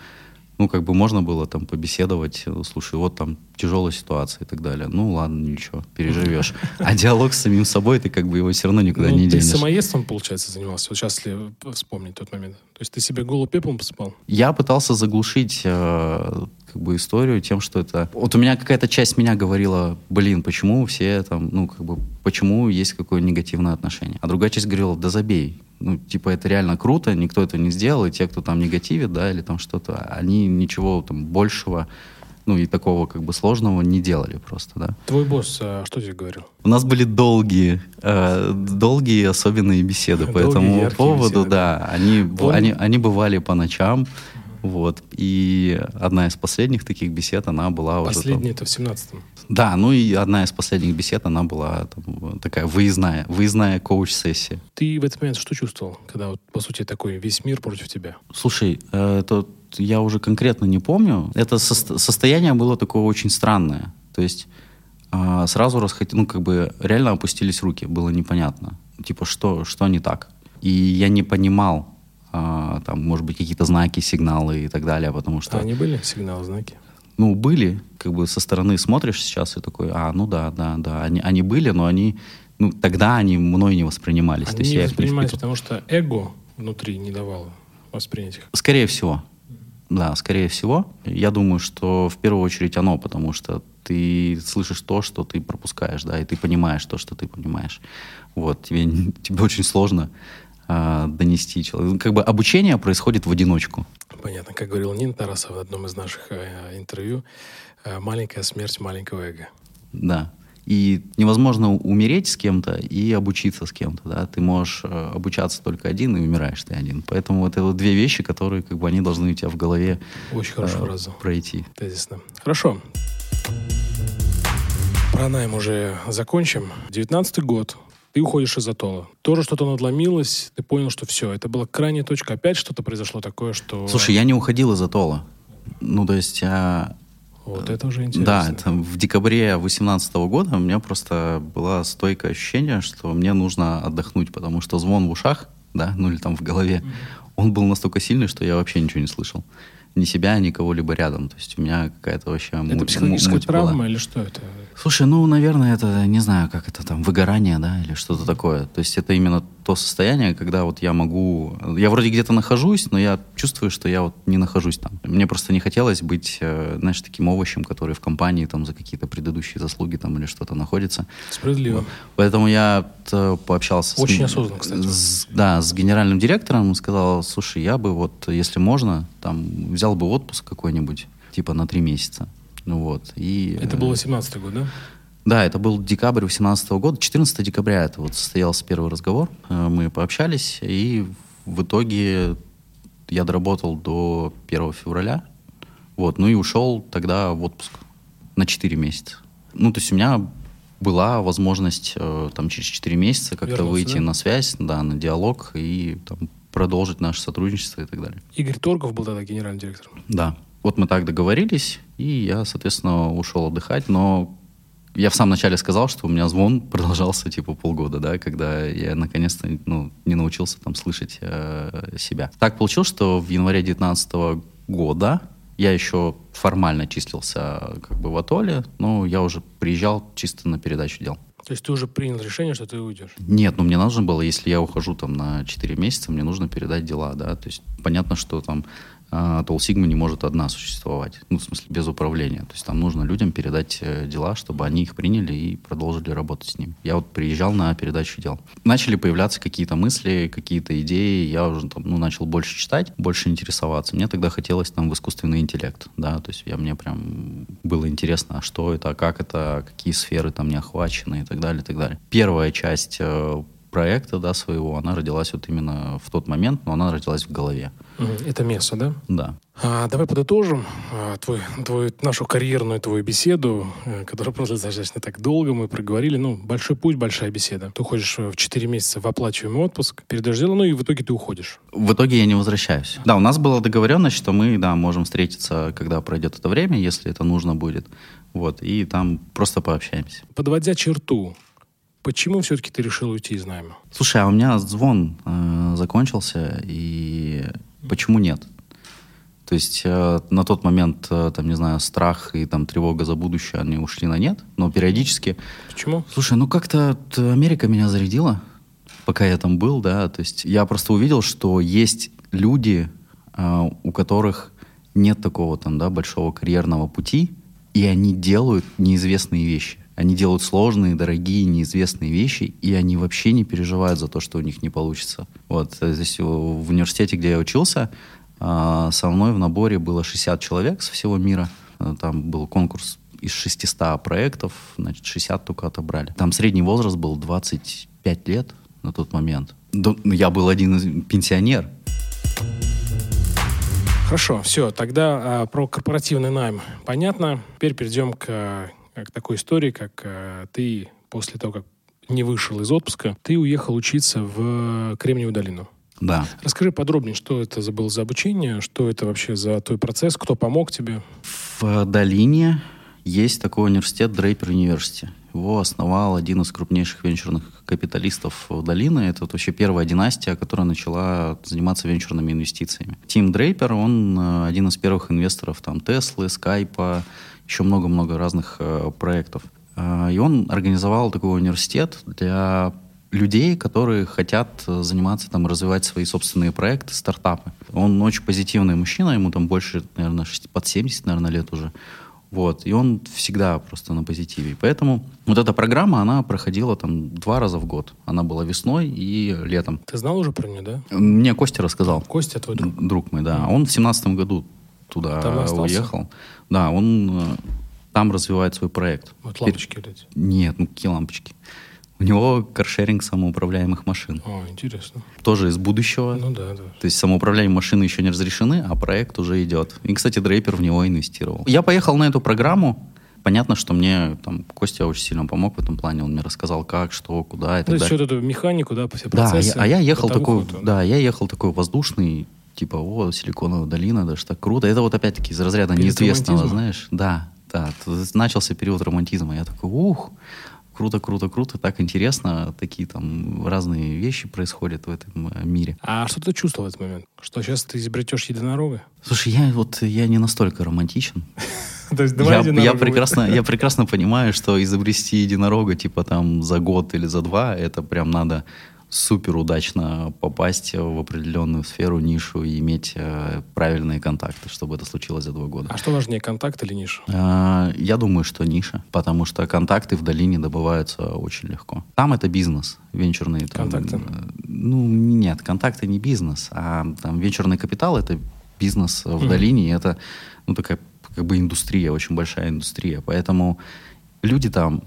ну, как бы можно было там побеседовать, слушай, вот там тяжелая ситуация и так далее. Ну, ладно, ничего, переживешь. А диалог с самим собой, ты как бы его все равно никуда ну, не денешь. Ты самоедством, получается, занимался? Вот сейчас ли вспомнить тот момент. То есть ты себе голову пеплом посыпал? Я пытался заглушить э, как бы историю тем, что это... Вот у меня какая-то часть меня говорила, блин, почему все там, ну, как бы, почему есть какое негативное отношение? А другая часть говорила, да забей, ну, типа, это реально круто, никто это не сделал, и те, кто там негативит, да, или там что-то, они ничего там большего, ну, и такого как бы сложного не делали просто, да. Твой босс а, что тебе говорил? У нас были долгие, э, долгие особенные беседы *laughs* по этому поводу, беседы, да. Они, они, они бывали по ночам, вот. И одна из последних таких бесед, она была... Последняя это в семнадцатом. Да, ну и одна из последних бесед, она была там, такая выездная, выездная коуч-сессия. Ты в этот момент что чувствовал, когда, вот, по сути, такой весь мир против тебя? Слушай, это я уже конкретно не помню. Это со- состояние было такое очень странное. То есть э, сразу расхотел, ну, как бы реально опустились руки, было непонятно. Типа, что, что не так? И я не понимал, э, там, может быть, какие-то знаки, сигналы и так далее, потому что... А они были сигналы, знаки? ну, были, как бы со стороны смотришь сейчас и такой, а, ну да, да, да, они, они были, но они, ну, тогда они мной не воспринимались. Они не воспринимались, не потому что эго внутри не давало воспринять их. Скорее всего. Да, скорее всего. Я думаю, что в первую очередь оно, потому что ты слышишь то, что ты пропускаешь, да, и ты понимаешь то, что ты понимаешь. Вот, тебе, *laughs* тебе очень сложно э, донести человеку. Как бы обучение происходит в одиночку. Понятно. Как говорил Нин Тарасов в одном из наших э, интервью, э, маленькая смерть маленького эго. Да. И невозможно умереть с кем-то и обучиться с кем-то, да. Ты можешь э, обучаться только один и умираешь ты один. Поэтому вот это вот две вещи, которые как бы они должны у тебя в голове Очень хорошая э, фраза. пройти. Тезисно. Хорошо. Про найм уже закончим. Девятнадцатый год. Ты уходишь из атолла. Тоже что-то надломилось, ты понял, что все, это была крайняя точка. Опять что-то произошло такое, что... Слушай, я не уходил из атолла. Ну, то есть я... Вот это уже интересно. Да, это в декабре 2018 года у меня просто было стойкое ощущение, что мне нужно отдохнуть, потому что звон в ушах, да, ну или там в голове, mm-hmm. он был настолько сильный, что я вообще ничего не слышал ни себя, ни кого-либо рядом. То есть у меня какая-то вообще Это муть, психологическая муть травма была. или что это? Слушай, ну, наверное, это, не знаю, как это там, выгорание, да, или что-то такое. То есть это именно то состояние, когда вот я могу... Я вроде где-то нахожусь, но я чувствую, что я вот не нахожусь там. Мне просто не хотелось быть, э, знаешь, таким овощем, который в компании там за какие-то предыдущие заслуги там или что-то находится. Справедливо. Поэтому я пообщался Очень с... осознанно, кстати. С, да, с генеральным директором, сказал, слушай, я бы вот, если можно, там, взял бы отпуск какой-нибудь, типа на три месяца. Ну вот. И, это было 17 год, да? Да, это был декабрь 2018 года. 14 декабря это вот состоялся первый разговор. Э, мы пообщались, и в итоге я доработал до 1 февраля. Вот, ну и ушел тогда в отпуск на 4 месяца. Ну, то есть у меня была возможность э, там через 4 месяца как-то выйти да? на связь, да, на диалог и там, продолжить наше сотрудничество и так далее. Игорь Торгов был тогда генеральным директором? Да. Вот мы так договорились, и я, соответственно, ушел отдыхать, но я в самом начале сказал, что у меня звон *laughs* продолжался типа полгода, да, когда я наконец-то ну, не научился там слышать э, себя. Так получилось, что в январе 2019 года я еще формально числился как бы в атоле, но я уже приезжал чисто на передачу дел. То есть ты уже принял решение, что ты уйдешь? Нет, ну мне нужно было, если я ухожу там на 4 месяца, мне нужно передать дела, да, то есть понятно, что там Тол Сигма не может одна существовать, ну, в смысле, без управления. То есть там нужно людям передать э, дела, чтобы они их приняли и продолжили работать с ним. Я вот приезжал на передачу дел. Начали появляться какие-то мысли, какие-то идеи, я уже там, ну, начал больше читать, больше интересоваться. Мне тогда хотелось там в искусственный интеллект, да, то есть я, мне прям было интересно, а что это, как это, какие сферы там не охвачены и так далее, и так далее. Первая часть э, проекта, да, своего, она родилась вот именно в тот момент, но она родилась в голове. Это место, да? Да. А, давай подытожим а, твой, твой, нашу карьерную твою беседу, э, которая просто достаточно так долго мы проговорили. Ну, большой путь, большая беседа. Ты уходишь в 4 месяца в оплачиваемый отпуск, передаешь дело, ну и в итоге ты уходишь. В итоге я не возвращаюсь. Да, у нас была договоренность, что мы, да, можем встретиться, когда пройдет это время, если это нужно будет. Вот, и там просто пообщаемся. Подводя черту, Почему все-таки ты решил уйти из найма? Слушай, а у меня звон э, закончился, и почему нет? То есть э, на тот момент, э, там, не знаю, страх и там тревога за будущее, они ушли на нет, но периодически... Почему? Слушай, ну как-то Америка меня зарядила, пока я там был, да, то есть я просто увидел, что есть люди, э, у которых нет такого там, да, большого карьерного пути, и они делают неизвестные вещи. Они делают сложные, дорогие, неизвестные вещи, и они вообще не переживают за то, что у них не получится. Вот, здесь в университете, где я учился, а, со мной в наборе было 60 человек со всего мира. Там был конкурс из 600 проектов, значит, 60 только отобрали. Там средний возраст был 25 лет на тот момент. Ну, я был один из пенсионер. Хорошо, все, тогда а, про корпоративный найм понятно. Теперь перейдем к к такой истории, как э, ты после того, как не вышел из отпуска, ты уехал учиться в Кремниевую долину. Да. Расскажи подробнее, что это за было за обучение, что это вообще за твой процесс, кто помог тебе? В долине есть такой университет Дрейпер Университи. Его основал один из крупнейших венчурных капиталистов долины. Это вот вообще первая династия, которая начала заниматься венчурными инвестициями. Тим Дрейпер, он э, один из первых инвесторов там Теслы, Скайпа, еще много-много разных э, проектов. Э, и он организовал такой университет для людей, которые хотят э, заниматься, там, развивать свои собственные проекты, стартапы. Он очень позитивный мужчина, ему там больше, наверное, под 70, наверное, лет уже. Вот. И он всегда просто на позитиве. Поэтому вот эта программа, она проходила там два раза в год. Она была весной и летом. Ты знал уже про нее, да? Мне Костя рассказал. Костя твой друг? Друг мой, да. Он в семнадцатом году туда там уехал. Да, он э, там развивает свой проект. Вот лампочки вот эти? Нет, ну какие лампочки? У него каршеринг самоуправляемых машин. О, интересно. Тоже из будущего. Ну да, да. То есть самоуправляемые машины еще не разрешены, а проект уже идет. И, кстати, Дрейпер в него инвестировал. Я поехал на эту программу. Понятно, что мне там Костя очень сильно помог в этом плане. Он мне рассказал, как, что, куда и так ну, далее. То эту механику, да, все процессы. Да, а я ехал такой, да, я ехал такой воздушный, типа, о, Силиконовая долина, даже так круто. Это вот опять-таки из разряда период неизвестного, романтизма? знаешь. Да, да. Начался период романтизма. Я такой, ух, круто, круто, круто, так интересно, такие там разные вещи происходят в этом э, мире. А что ты чувствовал в этот момент? Что сейчас ты изобретешь единорога? Слушай, я вот я не настолько романтичен. *laughs* То есть я, я прекрасно, я прекрасно понимаю, что изобрести единорога типа там за год или за два, это прям надо супер удачно попасть в определенную сферу, нишу и иметь э, правильные контакты, чтобы это случилось за два года. А что важнее, контакт или ниша? Э, я думаю, что ниша, потому что контакты в долине добываются очень легко. Там это бизнес, венчурные. Там, контакты? Э, ну, нет, контакты не бизнес, а там венчурный капитал — это бизнес в mm-hmm. долине, это ну, такая как бы индустрия, очень большая индустрия. Поэтому люди там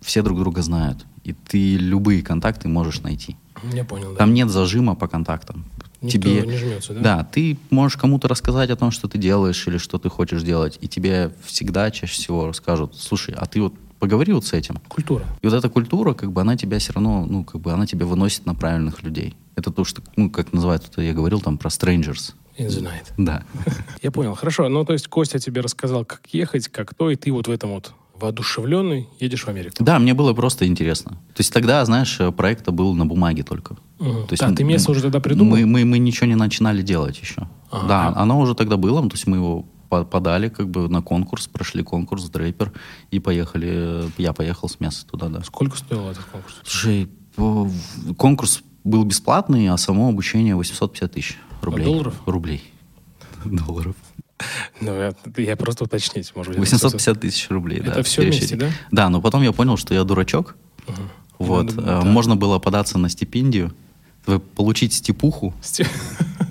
все друг друга знают и ты любые контакты можешь найти. Я понял, да. Там нет зажима по контактам. Никто тебе не жмется, да? Да, ты можешь кому-то рассказать о том, что ты делаешь или что ты хочешь делать, и тебе всегда чаще всего расскажут, слушай, а ты вот поговори вот с этим. Культура. И вот эта культура, как бы она тебя все равно, ну, как бы она тебя выносит на правильных людей. Это то, что, ну, как называют, я говорил там про strangers. In the night. Да. *laughs* Я понял. Хорошо. Ну, то есть Костя тебе рассказал, как ехать, как то, и ты вот в этом вот воодушевленный, едешь в Америку. Да, мне было просто интересно. То есть тогда, знаешь, проект был на бумаге только. Угу. То есть, а, ты место уже тогда придумал? Мы, мы, мы ничего не начинали делать еще. Ага. Да, оно уже тогда было, то есть мы его подали как бы на конкурс, прошли конкурс Дрейпер и поехали, я поехал с места туда, да. Сколько стоил этот конкурс? Слушай, конкурс был бесплатный, а само обучение 850 тысяч рублей. А долларов? Рублей. *laughs* Долларов. Ну, я, просто уточнить, может быть. 850 тысяч рублей, это да. Это все вместе, да? Да, но потом я понял, что я дурачок. Угу. Вот. Надо, да. Можно было податься на стипендию, получить степуху. *laughs*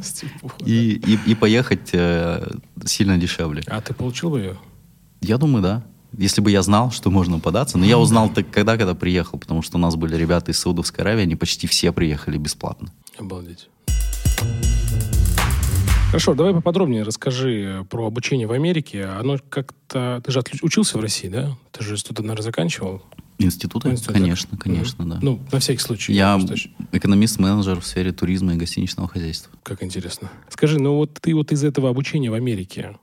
Степуху, и, да. и, и поехать э, сильно дешевле. А ты получил бы ее? Я думаю, да. Если бы я знал, что можно податься. Но я узнал так, когда, когда приехал, потому что у нас были ребята из Саудовской Аравии, они почти все приехали бесплатно. Обалдеть. Хорошо, давай поподробнее расскажи про обучение в Америке. Оно как-то... Ты же учился в России, да? Ты же что-то, наверное, заканчивал? Институты? Институт, конечно, конечно, да. Ну, на всякий случай. Я экономист-менеджер в сфере туризма и гостиничного хозяйства. Как интересно. Скажи, ну вот ты вот из этого обучения в Америке,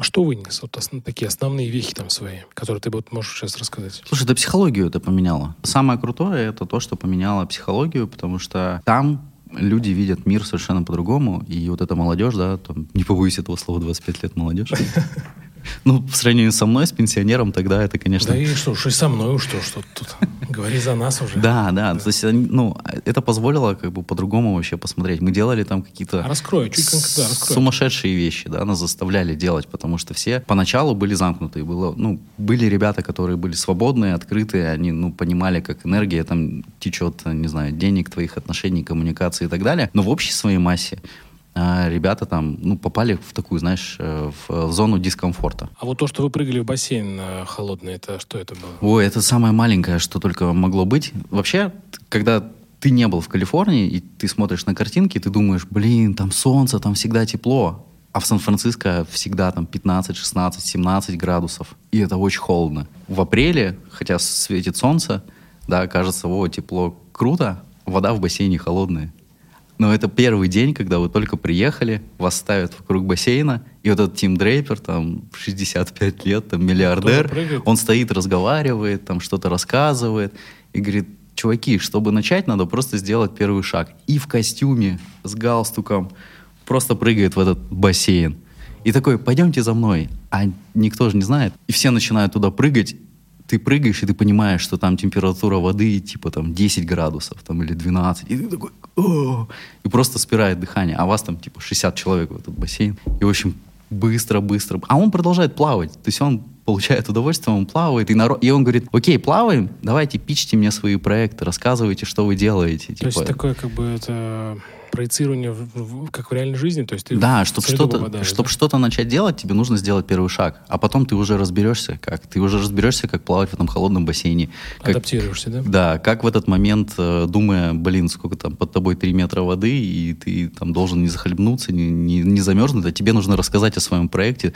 что вынес? Вот основ, такие основные вехи там свои, которые ты вот можешь сейчас рассказать. Слушай, да психологию это поменяло. Самое крутое это то, что поменяло психологию, потому что там люди видят мир совершенно по-другому, и вот эта молодежь, да, там, не побоюсь этого слова, 25 лет молодежь, *laughs* Ну, в сравнении со мной, с пенсионером, тогда это, конечно... Да и что уж и со мной, что, что тут? *laughs* Говори за нас уже. Да, да, то есть, ну, это позволило как бы по-другому вообще посмотреть. Мы делали там какие-то... А раскрой, чуть конкретно, раскрой. Сумасшедшие вещи, да, нас заставляли делать, потому что все поначалу были замкнуты. Было, ну, были ребята, которые были свободные, открытые, они, ну, понимали, как энергия там течет, не знаю, денег, твоих отношений, коммуникации и так далее. Но в общей своей массе ребята там, ну, попали в такую, знаешь, э, в, в зону дискомфорта. А вот то, что вы прыгали в бассейн э, холодный, это что это было? Ой, это самое маленькое, что только могло быть. Вообще, когда ты не был в Калифорнии, и ты смотришь на картинки, ты думаешь, блин, там солнце, там всегда тепло. А в Сан-Франциско всегда там 15, 16, 17 градусов. И это очень холодно. В апреле, хотя светит солнце, да, кажется, о, тепло, круто, вода в бассейне холодная. Но это первый день, когда вы только приехали, вас ставят вокруг бассейна, и вот этот Тим Дрейпер, там, 65 лет, там, миллиардер, он стоит, разговаривает, там, что-то рассказывает, и говорит, чуваки, чтобы начать, надо просто сделать первый шаг. И в костюме, с галстуком, просто прыгает в этот бассейн. И такой, пойдемте за мной. А никто же не знает. И все начинают туда прыгать, ты прыгаешь, и ты понимаешь, что там температура воды типа там 10 градусов там, или 12. И ты такой, О! и просто спирает дыхание. А вас там типа 60 человек в этот бассейн. И, в общем, быстро-быстро. А он продолжает плавать. То есть он получает удовольствие, он плавает, и, народ... и он говорит, окей, плаваем, давайте пичьте мне свои проекты, рассказывайте, что вы делаете. То типа... есть такое как бы это проецирование в, в, как в реальной жизни, то есть ты да, чтобы что-то, чтобы да? что-то начать делать, тебе нужно сделать первый шаг, а потом ты уже разберешься, как ты уже разберешься, как плавать в этом холодном бассейне, как, адаптируешься, да? Да, как в этот момент, э, думая, блин, сколько там под тобой 3 метра воды, и ты там должен не захлебнуться, не, не, не замерзнуть, а тебе нужно рассказать о своем проекте,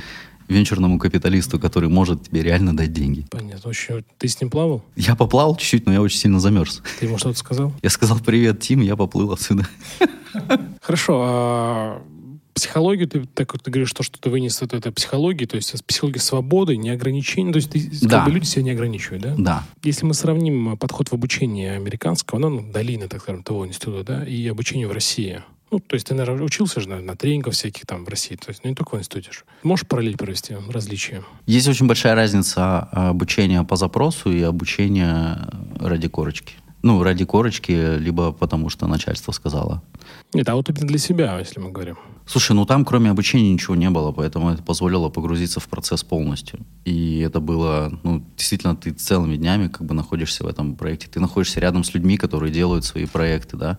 венчурному капиталисту, который может тебе реально дать деньги. Понятно. Очень... Ты с ним плавал? Я поплавал чуть-чуть, но я очень сильно замерз. Ты ему что-то сказал? Я сказал привет, Тим, я поплыл отсюда. *laughs* Хорошо. А психологию, ты, так ты говоришь, что, что ты вынес это, это психология, то есть психология свободы, неограничения, то есть ты, да. как бы люди себя не ограничивают, да? Да. Если мы сравним подход в обучении американского, ну, долины, так скажем, того института, да, и обучение в России, ну, то есть ты, наверное, учился же на, на тренингах всяких там в России, то есть ну, не только в институте же. Можешь параллель провести, различия? Есть очень большая разница а, обучения по запросу и обучения ради корочки. Ну, ради корочки, либо потому что начальство сказало. Нет, а вот именно для себя, если мы говорим. Слушай, ну там кроме обучения ничего не было, поэтому это позволило погрузиться в процесс полностью. И это было, ну, действительно, ты целыми днями как бы находишься в этом проекте. Ты находишься рядом с людьми, которые делают свои проекты, да.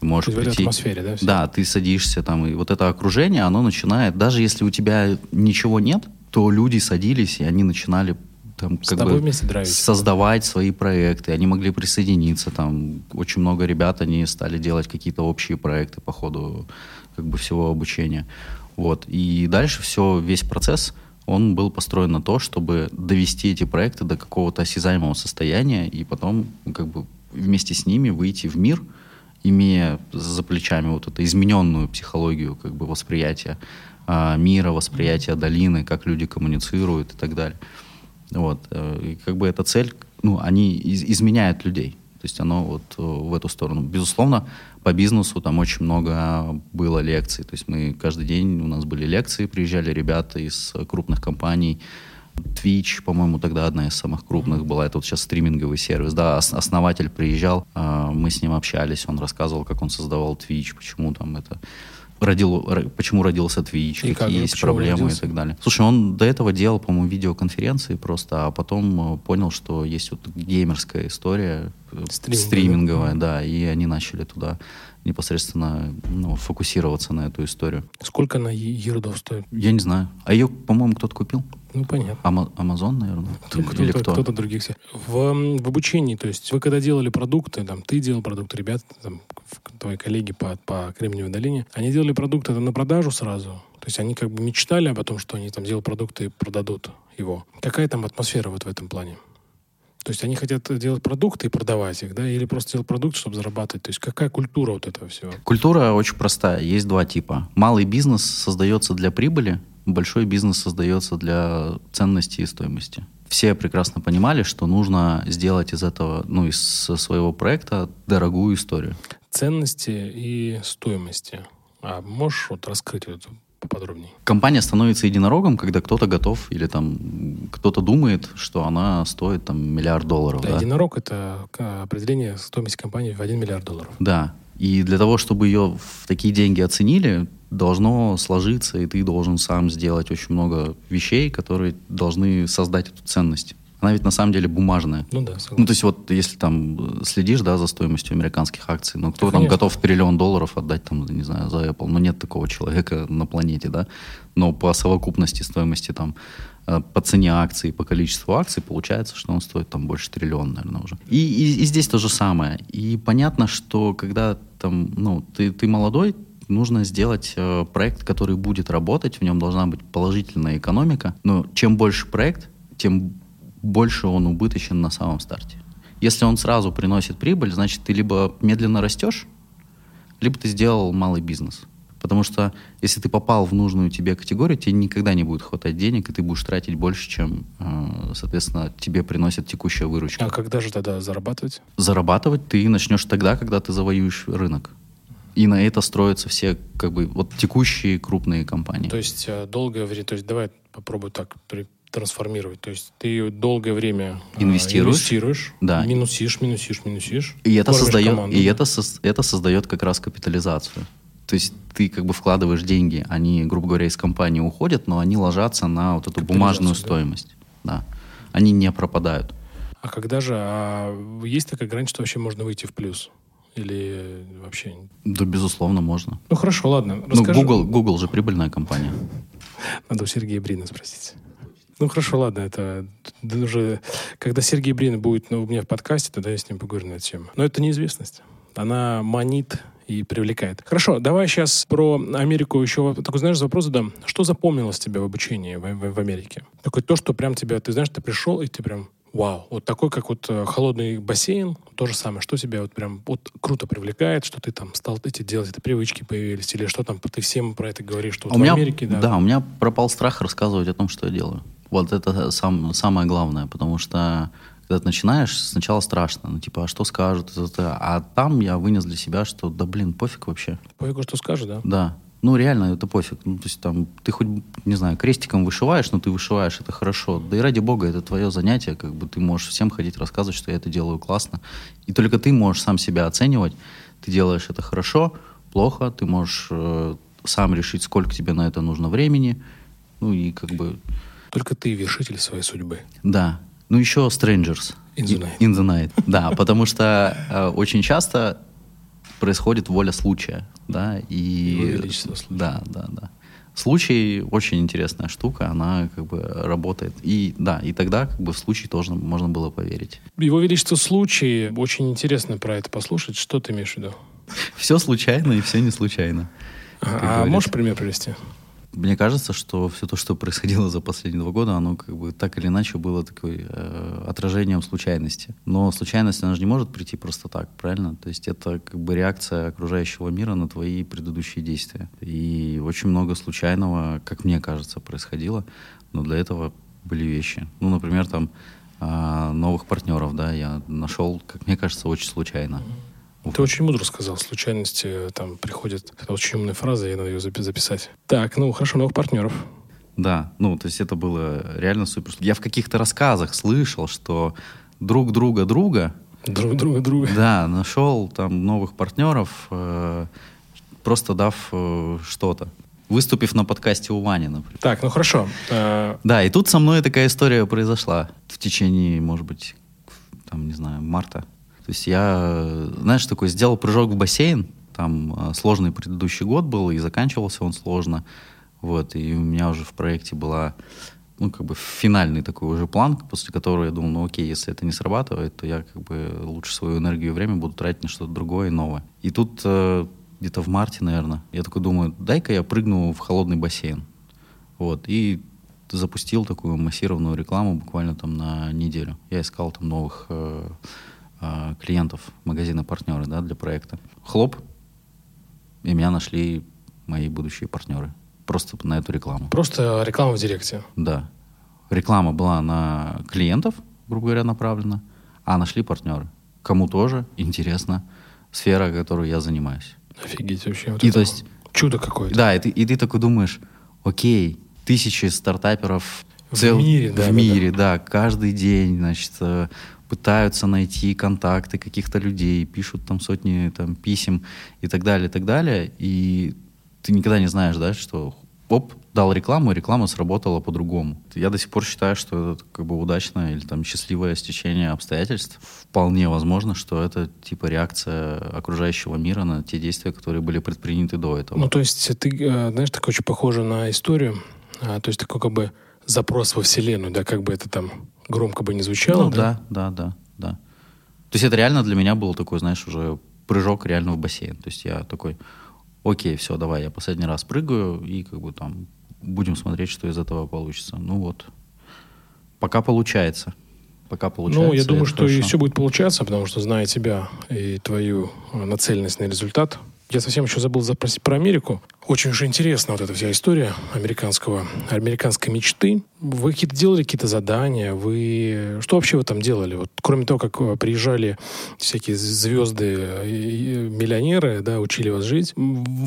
Можешь прийти. В атмосфере, да? Все? Да, ты садишься там, и вот это окружение, оно начинает, даже если у тебя ничего нет, то люди садились, и они начинали там, как бы создавать свои проекты. Они могли присоединиться. Там очень много ребят, они стали делать какие-то общие проекты по ходу как бы всего обучения. Вот. И дальше все, весь процесс, он был построен на то, чтобы довести эти проекты до какого-то осязаемого состояния и потом как бы вместе с ними выйти в мир – имея за плечами вот эту измененную психологию как бы восприятия э, мира, восприятия долины, как люди коммуницируют и так далее. Вот. Э, и как бы эта цель, ну, они из, изменяют людей. То есть оно вот э, в эту сторону. Безусловно, по бизнесу там очень много было лекций. То есть мы каждый день, у нас были лекции, приезжали ребята из крупных компаний, Twitch, по-моему, тогда одна из самых крупных была. Это вот сейчас стриминговый сервис. Да, основатель приезжал, а, мы с ним общались, он рассказывал, как он создавал Twitch, почему там это родил, почему родился Twitch, и какие как, есть проблемы родился? и так далее. Слушай, он до этого делал, по-моему, видеоконференции просто, а потом э, понял, что есть вот геймерская история, э, Стриминг, стриминговая, да, и они начали туда непосредственно ну, фокусироваться на эту историю. Сколько она ердов стоит? Я не знаю. А ее, по-моему, кто-то купил? Ну, понятно. Ама- Амазон, наверное? Кто, кто, Или кто? Кто-то других. В, в обучении, то есть вы когда делали продукты, там, ты делал продукты, ребята, там, твои коллеги по, по Кремниевой долине, они делали продукты это на продажу сразу? То есть они как бы мечтали об том, что они там делают продукты и продадут его. Какая там атмосфера вот в этом плане? То есть они хотят делать продукты и продавать их, да, или просто делать продукт, чтобы зарабатывать? То есть какая культура вот этого всего? Культура очень простая. Есть два типа. Малый бизнес создается для прибыли, большой бизнес создается для ценности и стоимости. Все прекрасно понимали, что нужно сделать из этого, ну, из своего проекта дорогую историю. Ценности и стоимости. А можешь вот раскрыть вот поподробнее. Компания становится единорогом, когда кто-то готов или там кто-то думает, что она стоит там миллиард долларов. Да, да? единорог это определение стоимости компании в 1 миллиард долларов. Да. И для того, чтобы ее в такие деньги оценили, должно сложиться, и ты должен сам сделать очень много вещей, которые должны создать эту ценность она ведь на самом деле бумажная. Ну да, согласен. Ну, то есть вот если там следишь, да, за стоимостью американских акций, ну, кто да, там конечно. готов триллион долларов отдать там, не знаю, за Apple? Ну, нет такого человека на планете, да. Но по совокупности стоимости там э, по цене акций, по количеству акций, получается, что он стоит там больше триллиона, наверное, уже. И, и, и здесь то же самое. И понятно, что когда там, ну, ты, ты молодой, нужно сделать э, проект, который будет работать, в нем должна быть положительная экономика. Но чем больше проект, тем больше он убыточен на самом старте. Если он сразу приносит прибыль, значит, ты либо медленно растешь, либо ты сделал малый бизнес. Потому что если ты попал в нужную тебе категорию, тебе никогда не будет хватать денег, и ты будешь тратить больше, чем, э, соответственно, тебе приносит текущая выручка. А когда же тогда зарабатывать? Зарабатывать ты начнешь тогда, когда ты завоюешь рынок. И на это строятся все, как бы, вот текущие крупные компании. То есть э, долгое время, то есть давай попробую так трансформировать. То есть ты долгое время а, инвестируешь, инвестируешь да. минусишь, минусишь, минусишь. И это создает, команду, и это, это создает как раз капитализацию. То есть ты как бы вкладываешь деньги, они, грубо говоря, из компании уходят, но они ложатся на вот эту бумажную да? стоимость. Да. Они не пропадают. А когда же, а есть такая грань, что вообще можно выйти в плюс? Или вообще? Да, безусловно, можно. Ну, хорошо, ладно. Ну, расскажи. Ну, Google, Google же прибыльная компания. Надо у Сергея Брина спросить. Ну хорошо, ладно, это уже когда Сергей Брин будет ну, у меня в подкасте, тогда я с ним поговорю на эту тему. Но это неизвестность. Она манит и привлекает. Хорошо, давай сейчас про Америку еще такой, знаешь, вопрос задам. Что запомнилось тебе в обучении в, в, в Америке? Такое то, что прям тебя, ты знаешь, ты пришел, и ты прям Вау, вот такой, как вот э, холодный бассейн, то же самое. Что тебя вот прям вот круто привлекает, что ты там стал эти делать, это привычки появились, или что там, ты всем про это говоришь, что вот у в меня, Америке, да? Да, у меня пропал страх рассказывать о том, что я делаю. Вот это сам, самое главное, потому что когда ты начинаешь, сначала страшно, ну типа, а что скажут, а там я вынес для себя, что да блин, пофиг вообще. Пофиг, что скажут, да? Да. Ну, реально, это пофиг. Ну, то есть там ты хоть, не знаю, крестиком вышиваешь, но ты вышиваешь, это хорошо. Да и ради бога, это твое занятие, как бы ты можешь всем ходить рассказывать, что я это делаю классно. И только ты можешь сам себя оценивать. Ты делаешь это хорошо, плохо, ты можешь э, сам решить, сколько тебе на это нужно времени. Ну и как бы только ты вершитель своей судьбы. Да. Ну, еще Strangers. In the night. In the night. Да, потому что э, очень часто происходит воля случая. Да, и... Его величество случая. Да, да, да. Случай очень интересная штука, она как бы работает. И да, и тогда как бы в случай тоже можно было поверить. Его Величество случай, очень интересно про это послушать. Что ты имеешь в виду? Все случайно и все не случайно. А, а можешь пример привести? Мне кажется, что все то, что происходило за последние два года, оно как бы так или иначе было такой э, отражением случайности. Но случайность, она же не может прийти просто так, правильно? То есть это как бы реакция окружающего мира на твои предыдущие действия. И очень много случайного, как мне кажется, происходило, но для этого были вещи. Ну, например, там а, новых партнеров, да, я нашел, как мне кажется, очень случайно. Ты очень мудро сказал. Случайности э, там приходят. Это очень умная фраза, я надо ее записать. Так, ну хорошо, новых партнеров. Да, ну, то есть это было реально супер. Я в каких-то рассказах слышал, что друг друга друга... Друг друга друга. Да, нашел там новых партнеров, э, просто дав э, что-то. Выступив на подкасте у Вани, например. Так, ну хорошо. Э... Да, и тут со мной такая история произошла в течение, может быть, там, не знаю, марта. То есть я, знаешь, такой сделал прыжок в бассейн, там э, сложный предыдущий год был, и заканчивался он сложно. Вот, и у меня уже в проекте была, ну, как бы финальный такой уже план, после которого я думал, ну, окей, если это не срабатывает, то я как бы лучше свою энергию и время буду тратить на что-то другое и новое. И тут э, где-то в марте, наверное, я такой думаю, дай-ка я прыгну в холодный бассейн. Вот, и запустил такую массированную рекламу буквально там на неделю. Я искал там новых э, э, клиентов, магазины-партнеры, да, для проекта. Хлоп, и меня нашли мои будущие партнеры просто на эту рекламу. Просто реклама в директе? Да. Реклама была на клиентов, грубо говоря, направлена, а нашли партнеры. Кому тоже интересна сфера, которой я занимаюсь. Офигеть вообще. Вот и то есть... Чудо какое-то. Да, и ты, и ты такой думаешь, окей, тысячи стартаперов в цел... мире, да, в мире, да, да. каждый день, значит, э, пытаются найти контакты каких-то людей, пишут там сотни там писем и так далее, и так далее, и ты никогда не знаешь, да, что оп, дал рекламу, и реклама сработала по-другому. Я до сих пор считаю, что это как бы удачное или там счастливое стечение обстоятельств. Вполне возможно, что это типа реакция окружающего мира на те действия, которые были предприняты до этого. Ну, то есть ты, э, знаешь, так очень похоже на историю, а, то есть такой как бы запрос во Вселенную, да, как бы это там громко бы не звучало. Ну, да, да, да, да. То есть это реально для меня был такой, знаешь, уже прыжок реально в бассейн. То есть я такой, окей, все, давай, я последний раз прыгаю, и как бы там будем смотреть, что из этого получится. Ну вот, пока получается. Пока получается. Ну, я думаю, что хорошо. и все будет получаться, потому что, зная тебя и твою нацеленность на результат, я совсем еще забыл запросить про Америку. Очень уж интересна вот эта вся история американского, американской мечты. Вы какие-то делали какие-то задания? Вы что вообще вы там делали? Вот кроме того, как э, приезжали всякие звезды, миллионеры, да, учили вас жить.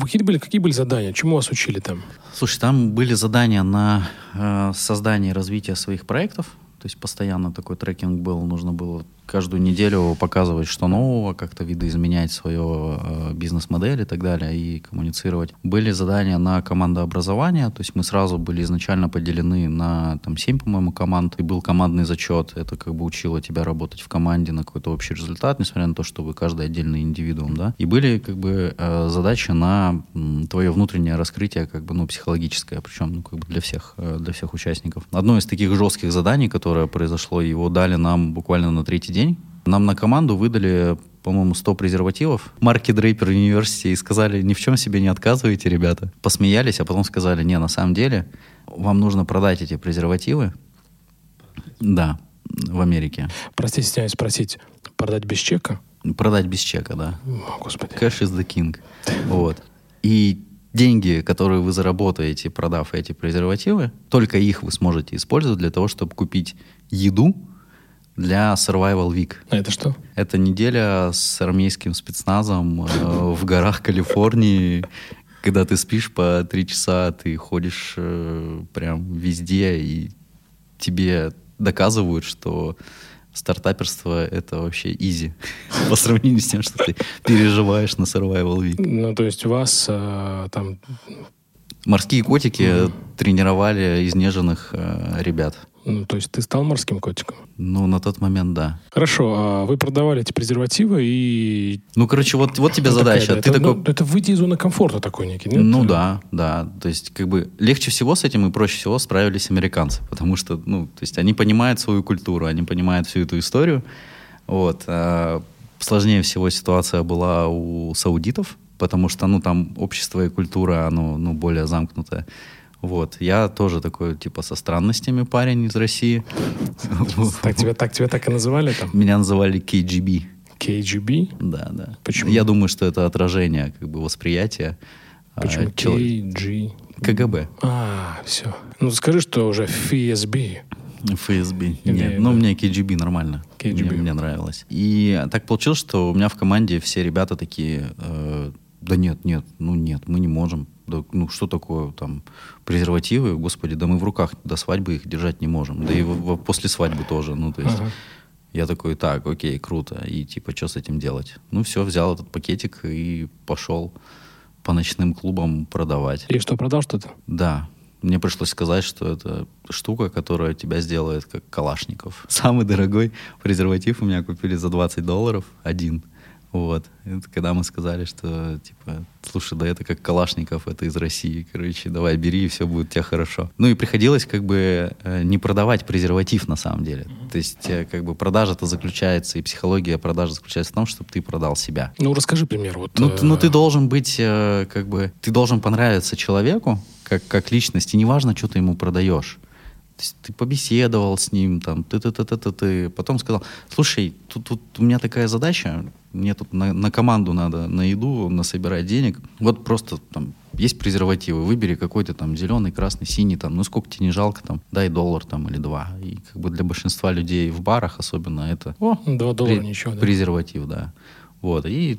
Какие были, какие были задания? Чему вас учили там? Слушай, там были задания на э, создание и развитие своих проектов. То есть постоянно такой трекинг был, нужно было каждую неделю показывать, что нового, как-то видоизменять свою э, бизнес-модель и так далее, и коммуницировать. Были задания на командообразование, то есть мы сразу были изначально поделены на там 7, по-моему, команд, и был командный зачет, это как бы учило тебя работать в команде на какой-то общий результат, несмотря на то, что вы каждый отдельный индивидуум, да. И были как бы э, задачи на м, твое внутреннее раскрытие, как бы, ну, психологическое, причем, ну, как бы для всех, э, для всех участников. Одно из таких жестких заданий, которое произошло, его дали нам буквально на третий день, нам на команду выдали по-моему, 100 презервативов. Марки Дрейпер Университи и сказали, ни в чем себе не отказывайте, ребята. Посмеялись, а потом сказали, не, на самом деле, вам нужно продать эти презервативы. Да, в Америке. Простите, стесняюсь спросить, продать без чека? Продать без чека, да. О, Господи. Cash is the king. Вот. И деньги, которые вы заработаете, продав эти презервативы, только их вы сможете использовать для того, чтобы купить еду, для Survival Week. А это что? Это неделя с армейским спецназом э, в горах Калифорнии, когда ты спишь по три часа, ты ходишь э, прям везде, и тебе доказывают, что стартаперство — это вообще изи *laughs* по сравнению с тем, что ты переживаешь на Survival Week. Ну, то есть у вас э, там... Морские котики mm-hmm. тренировали изнеженных ребят. Ну, то есть ты стал морским котиком? Ну, на тот момент, да. Хорошо, а вы продавали эти презервативы и... Ну, короче, вот, вот тебе задача. Такая, да, ты это, такой... ну, это выйти из зоны комфорта такой некий, нет? Ну, да, да. То есть, как бы, легче всего с этим и проще всего справились американцы, потому что, ну, то есть, они понимают свою культуру, они понимают всю эту историю. Вот. А сложнее всего ситуация была у саудитов, потому что, ну, там общество и культура, оно, ну, более замкнутое. Вот, я тоже такой, типа, со странностями парень из России. Так тебя так, тебя так и называли там? Меня называли KGB. KGB? Да, да. Почему? Я думаю, что это отражение, как бы, восприятия. А, Почему KG? КГБ. А, все. Ну, скажи, что уже. ФСБ. Или, Нет, ну да. мне KGB нормально. KGB. Мне, мне нравилось. И так получилось, что у меня в команде все ребята такие, э, да нет, нет, ну нет, мы не можем. Да, ну что такое там презервативы, господи, да мы в руках до свадьбы их держать не можем. Да и в- в- после свадьбы тоже. Ну то есть Ага. я такой, так, окей, круто. И типа, что с этим делать? Ну все, взял этот пакетик и пошел по ночным клубам продавать. И что, продал что-то? Да. Мне пришлось сказать, что это штука, которая тебя сделает как калашников. *laughs* Самый дорогой презерватив у меня купили за 20 долларов один. Вот. Это когда мы сказали, что, типа, слушай, да это как Калашников, это из России, короче, давай бери, и все будет у тебя хорошо. Ну и приходилось как бы э, не продавать презерватив на самом деле. То есть э, как бы продажа-то заключается, и психология продажи заключается в том, чтобы ты продал себя. Ну, расскажи пример. Вот, Ну, э, ты, ну, ты должен быть, э, как бы, ты должен понравиться человеку, как, как личность, и неважно, что ты ему продаешь. Ты побеседовал с ним, там, ты, ты, ты, ты, ты, ты, потом сказал, слушай, тут, тут у меня такая задача, мне тут на, на команду надо, на еду, насобирать денег. Вот просто там есть презервативы, выбери какой-то там зеленый, красный, синий, там, ну сколько тебе не жалко, там, дай доллар там или два. И как бы для большинства людей в барах особенно это О, 2 доллара, пре- ничего, да. презерватив, да. Вот, и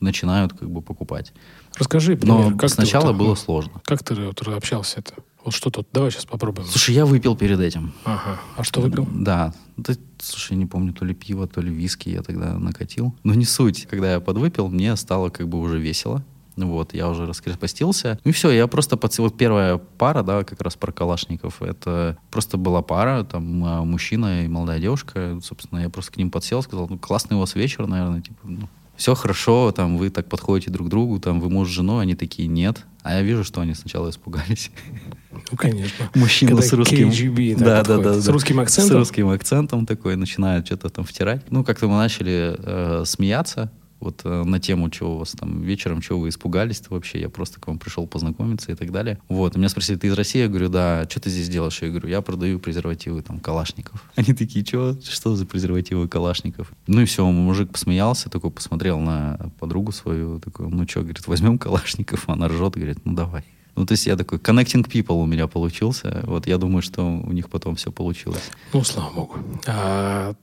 начинают как бы покупать. Расскажи пример. Но как ты сначала вот, было ну, сложно. Как ты вот общался это? Вот что тут? Давай сейчас попробуем. Слушай, я выпил перед этим. Ага. А что выпил? Да. Да, слушай, не помню, то ли пиво, то ли виски я тогда накатил. Но не суть. Когда я подвыпил, мне стало как бы уже весело. Вот, я уже раскрепостился. Ну и все, я просто под... Вот первая пара, да, как раз про калашников, это просто была пара, там, а, мужчина и молодая девушка. Собственно, я просто к ним подсел, сказал, ну, классный у вас вечер, наверное, типа, ну, все хорошо, там, вы так подходите друг к другу, там, вы муж с женой, они такие, нет. А я вижу, что они сначала испугались. Ну, конечно. Мужчина Когда с русским... KGB, да, да, да, да, С русским акцентом? С русским акцентом такой, начинают что-то там втирать. Ну, как-то мы начали э, смеяться вот э, на тему, чего у вас там вечером, чего вы испугались-то вообще, я просто к вам пришел познакомиться и так далее. Вот, и меня спросили, ты из России? Я говорю, да, что ты здесь делаешь? Я говорю, я продаю презервативы там Калашников. *laughs* Они такие, что? Что за презервативы Калашников? Ну и все, мужик посмеялся, такой посмотрел на подругу свою, такой, ну что, говорит, возьмем Калашников? Она ржет, говорит, ну давай. Ну, то есть я такой, connecting people у меня получился. Вот я думаю, что у них потом все получилось. Ну, слава богу. А,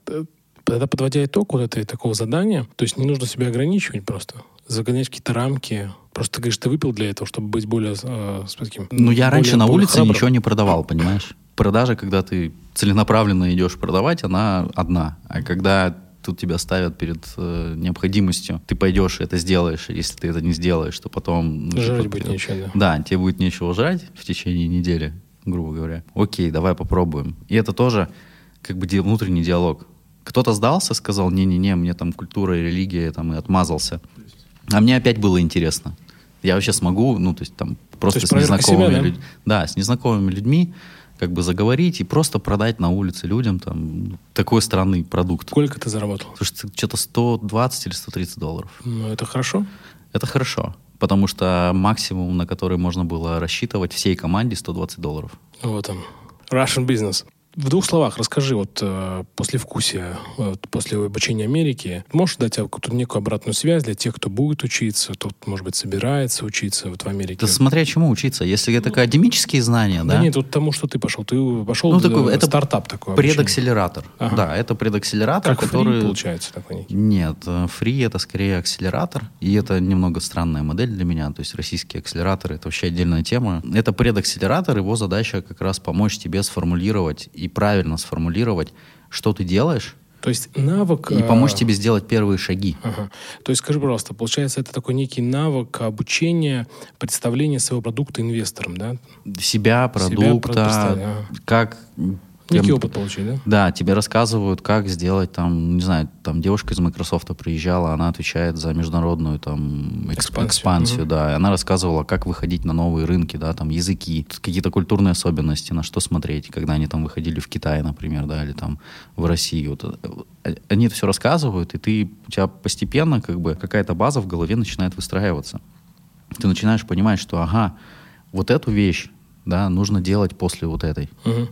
тогда подводя итог вот этой такого задания, то есть не нужно себя ограничивать просто, загонять какие-то рамки. Просто ты говоришь, ты выпил для этого, чтобы быть более э, с таким... Ну, я более- раньше на улице храбрым. ничего не продавал, понимаешь? Продажа, когда ты целенаправленно идешь продавать, она одна. А когда тут тебя ставят перед э, необходимостью, ты пойдешь и это сделаешь, если ты это не сделаешь, то потом... ну, Жрать типа, будет ты- нечего, да. Да, тебе будет нечего жрать в течение недели, грубо говоря. Окей, давай попробуем. И это тоже как бы внутренний диалог. Кто-то сдался, сказал, не-не-не, мне там культура и религия, там, и отмазался. А мне опять было интересно. Я вообще смогу, ну, то есть там просто с незнакомыми себя, да? людьми. Да, с незнакомыми людьми как бы заговорить и просто продать на улице людям там такой странный продукт. Сколько ты заработал? Слушай, что-то 120 или 130 долларов. Ну, это хорошо. Это хорошо, потому что максимум, на который можно было рассчитывать всей команде, 120 долларов. Вот он. Russian business. В двух словах расскажи вот э, после вкусия, вот, после обучения Америки, можешь дать какую-то некую обратную связь для тех, кто будет учиться, тот, может быть, собирается учиться вот в Америке? Это смотря чему учиться. Если это академические знания, да? да, нет, вот тому, что ты пошел. Ты пошел Ну, такой, это стартап такой. обучение. предакселератор. Ага. Да, это предакселератор, Как который... фри, получается такой некий. Нет, Free это скорее акселератор, и это немного странная модель для меня, то есть российские акселераторы это вообще отдельная тема. Это предакселератор, его задача как раз помочь тебе сформулировать и правильно сформулировать, что ты делаешь, То есть навык... и помочь э, тебе сделать первые шаги. Ага. То есть скажи, пожалуйста, получается, это такой некий навык обучения, представления своего продукта инвесторам, да? Себя, продукта, ага. как... Некий прям- опыт получить, да? Да, тебе рассказывают, как сделать там, не знаю, там девушка из Microsoft приезжала, она отвечает за международную там эксп- Экспансию. да, и она рассказывала, как выходить на новые рынки, да, там языки, какие-то культурные особенности, на что смотреть, когда они там выходили в Китай, например, да, или там в Россию. Вот, э, они это все рассказывают, и ты, у тебя постепенно как бы какая-то база в голове начинает выстраиваться. Ты начинаешь понимать, что, ага, вот эту вещь, да, нужно делать после вот этой. Мгм.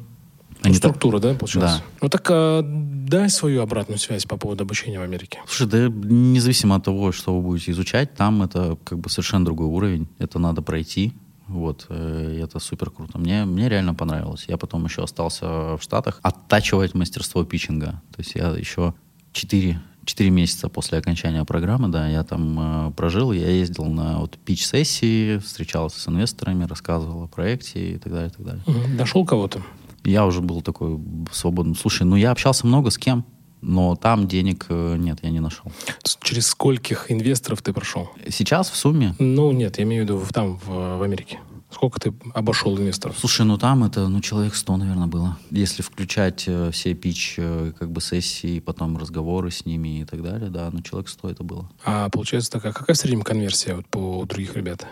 Они так- структура, да, получилась? Да. Ну так а, дай свою обратную связь по поводу обучения в Америке. Слушай, да независимо от того, что вы будете изучать, там это как бы совершенно другой уровень. Это надо пройти. Вот, э, и это супер круто. Мне, мне реально понравилось. Я потом еще остался в Штатах оттачивать мастерство питчинга. То есть я еще 4, 4 месяца после окончания программы, да, я там э, прожил, я ездил на вот пич-сессии, встречался с инвесторами, рассказывал о проекте и так далее, и так далее. Угу. Дошел кого-то? Я уже был такой свободным. Слушай, ну я общался много с кем, но там денег э, нет, я не нашел. Через скольких инвесторов ты прошел? Сейчас в сумме? Ну нет, я имею в виду там, в, в Америке. Сколько ты обошел инвесторов? Слушай, ну там это, ну, человек 100, наверное, было. Если включать э, все пич, э, как бы сессии, потом разговоры с ними и так далее, да, ну, человек 100 это было. А получается такая, какая в среднем конверсия вот по других ребят?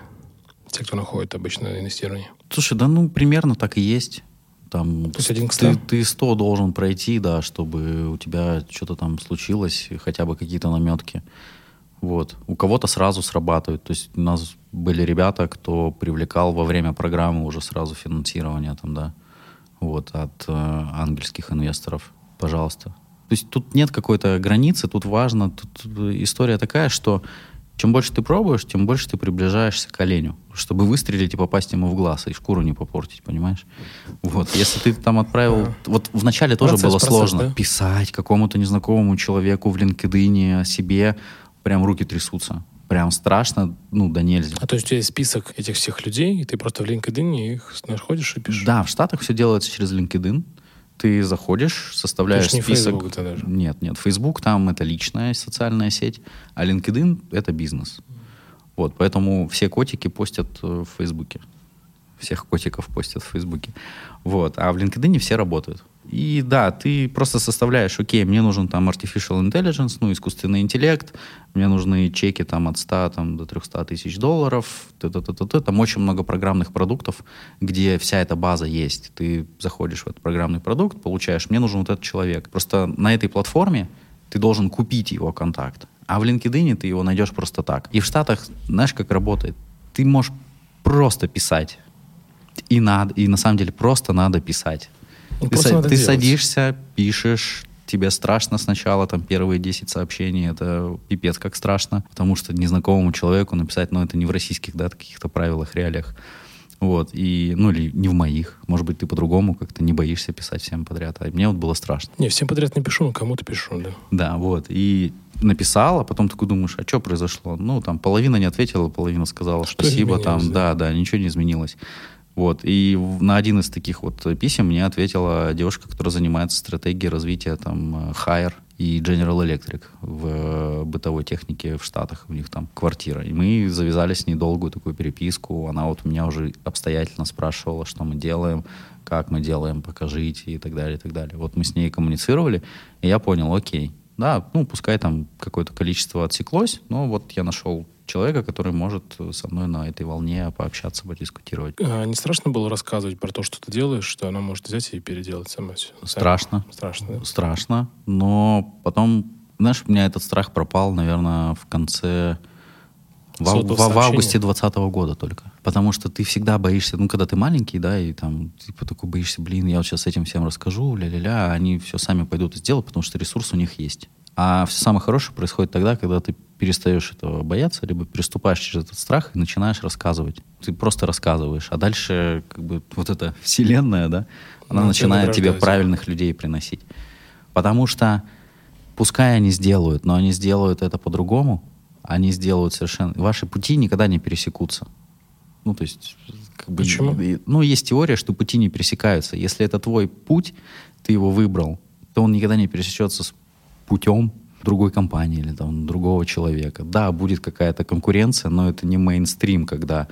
Те, кто находит обычно инвестирование? Слушай, да ну, примерно так и есть. Там, То есть один к 100? ты, ты 100 должен пройти, да, чтобы у тебя что-то там случилось, хотя бы какие-то наметки. Вот. У кого-то сразу срабатывает. То есть у нас были ребята, кто привлекал во время программы уже сразу финансирование там, да, вот, от э, ангельских инвесторов. Пожалуйста. То есть тут нет какой-то границы, тут важно, тут история такая, что чем больше ты пробуешь, тем больше ты приближаешься к оленю, чтобы выстрелить и попасть ему в глаз, и шкуру не попортить, понимаешь? Вот, если ты там отправил... Да. Вот вначале тоже процесс, было процесс, сложно да? писать какому-то незнакомому человеку в LinkedIn о себе, прям руки трясутся. Прям страшно, ну, да нельзя. А то есть у тебя есть список этих всех людей, и ты просто в LinkedIn их находишь и пишешь? Да, в Штатах все делается через LinkedIn. Ты заходишь, составляешь не список. Facebook это даже. Нет, нет. Facebook там это личная социальная сеть, а LinkedIn это бизнес. Вот, поэтому все котики постят э, в Фейсбуке. Всех котиков постят в Фейсбуке. Вот, а в LinkedIn все работают. И да, ты просто составляешь, окей, мне нужен там artificial intelligence, ну, искусственный интеллект, мне нужны чеки там от 100 там, до 300 тысяч долларов, т -т -т -т -т. там очень много программных продуктов, где вся эта база есть. Ты заходишь в этот программный продукт, получаешь, мне нужен вот этот человек. Просто на этой платформе ты должен купить его контакт, а в LinkedIn ты его найдешь просто так. И в Штатах, знаешь, как работает? Ты можешь просто писать. И надо, и на самом деле просто надо писать. Ну, ты, са- ты садишься, пишешь, тебе страшно сначала, там первые 10 сообщений, это пипец как страшно, потому что незнакомому человеку написать, ну, это не в российских, да, каких-то правилах, реалиях. Вот, и, ну, или не в моих. Может быть, ты по-другому как-то не боишься писать всем подряд. А мне вот было страшно. Не, всем подряд не пишу, но кому-то пишу, да. Да, вот. И написал, а потом такой думаешь, а что произошло? Ну, там половина не ответила, половина сказала что спасибо, там, да, да, ничего не изменилось. Вот. И на один из таких вот писем мне ответила девушка, которая занимается стратегией развития там Hire и General Electric в бытовой технике в Штатах. У них там квартира. И мы завязали с ней долгую такую переписку. Она вот меня уже обстоятельно спрашивала, что мы делаем, как мы делаем, покажите и так далее, и так далее. Вот мы с ней коммуницировали, и я понял, окей, да, ну, пускай там какое-то количество отсеклось, но вот я нашел человека, который может со мной на этой волне пообщаться, подискутировать. А не страшно было рассказывать про то, что ты делаешь, что она может взять и переделать сама все? Страшно. Страшно, да? Страшно, но потом, знаешь, у меня этот страх пропал, наверное, в конце... В, в, в августе 2020 года только. Потому что ты всегда боишься, ну, когда ты маленький, да, и там, типа, такой боишься, блин, я вот сейчас этим всем расскажу, ля-ля-ля, а они все сами пойдут и сделают, потому что ресурс у них есть. А все самое хорошее происходит тогда, когда ты перестаешь этого бояться, либо переступаешь через этот страх и начинаешь рассказывать. Ты просто рассказываешь, а дальше как бы вот эта вселенная, да, она ну, начинает тебе правильных людей приносить. Потому что пускай они сделают, но они сделают это по-другому, они сделают совершенно... Ваши пути никогда не пересекутся. Ну, то есть... Как бы, Почему? Ну, есть теория, что пути не пересекаются. Если это твой путь, ты его выбрал, то он никогда не пересечется с путем другой компании или там другого человека. Да, будет какая-то конкуренция, но это не мейнстрим, когда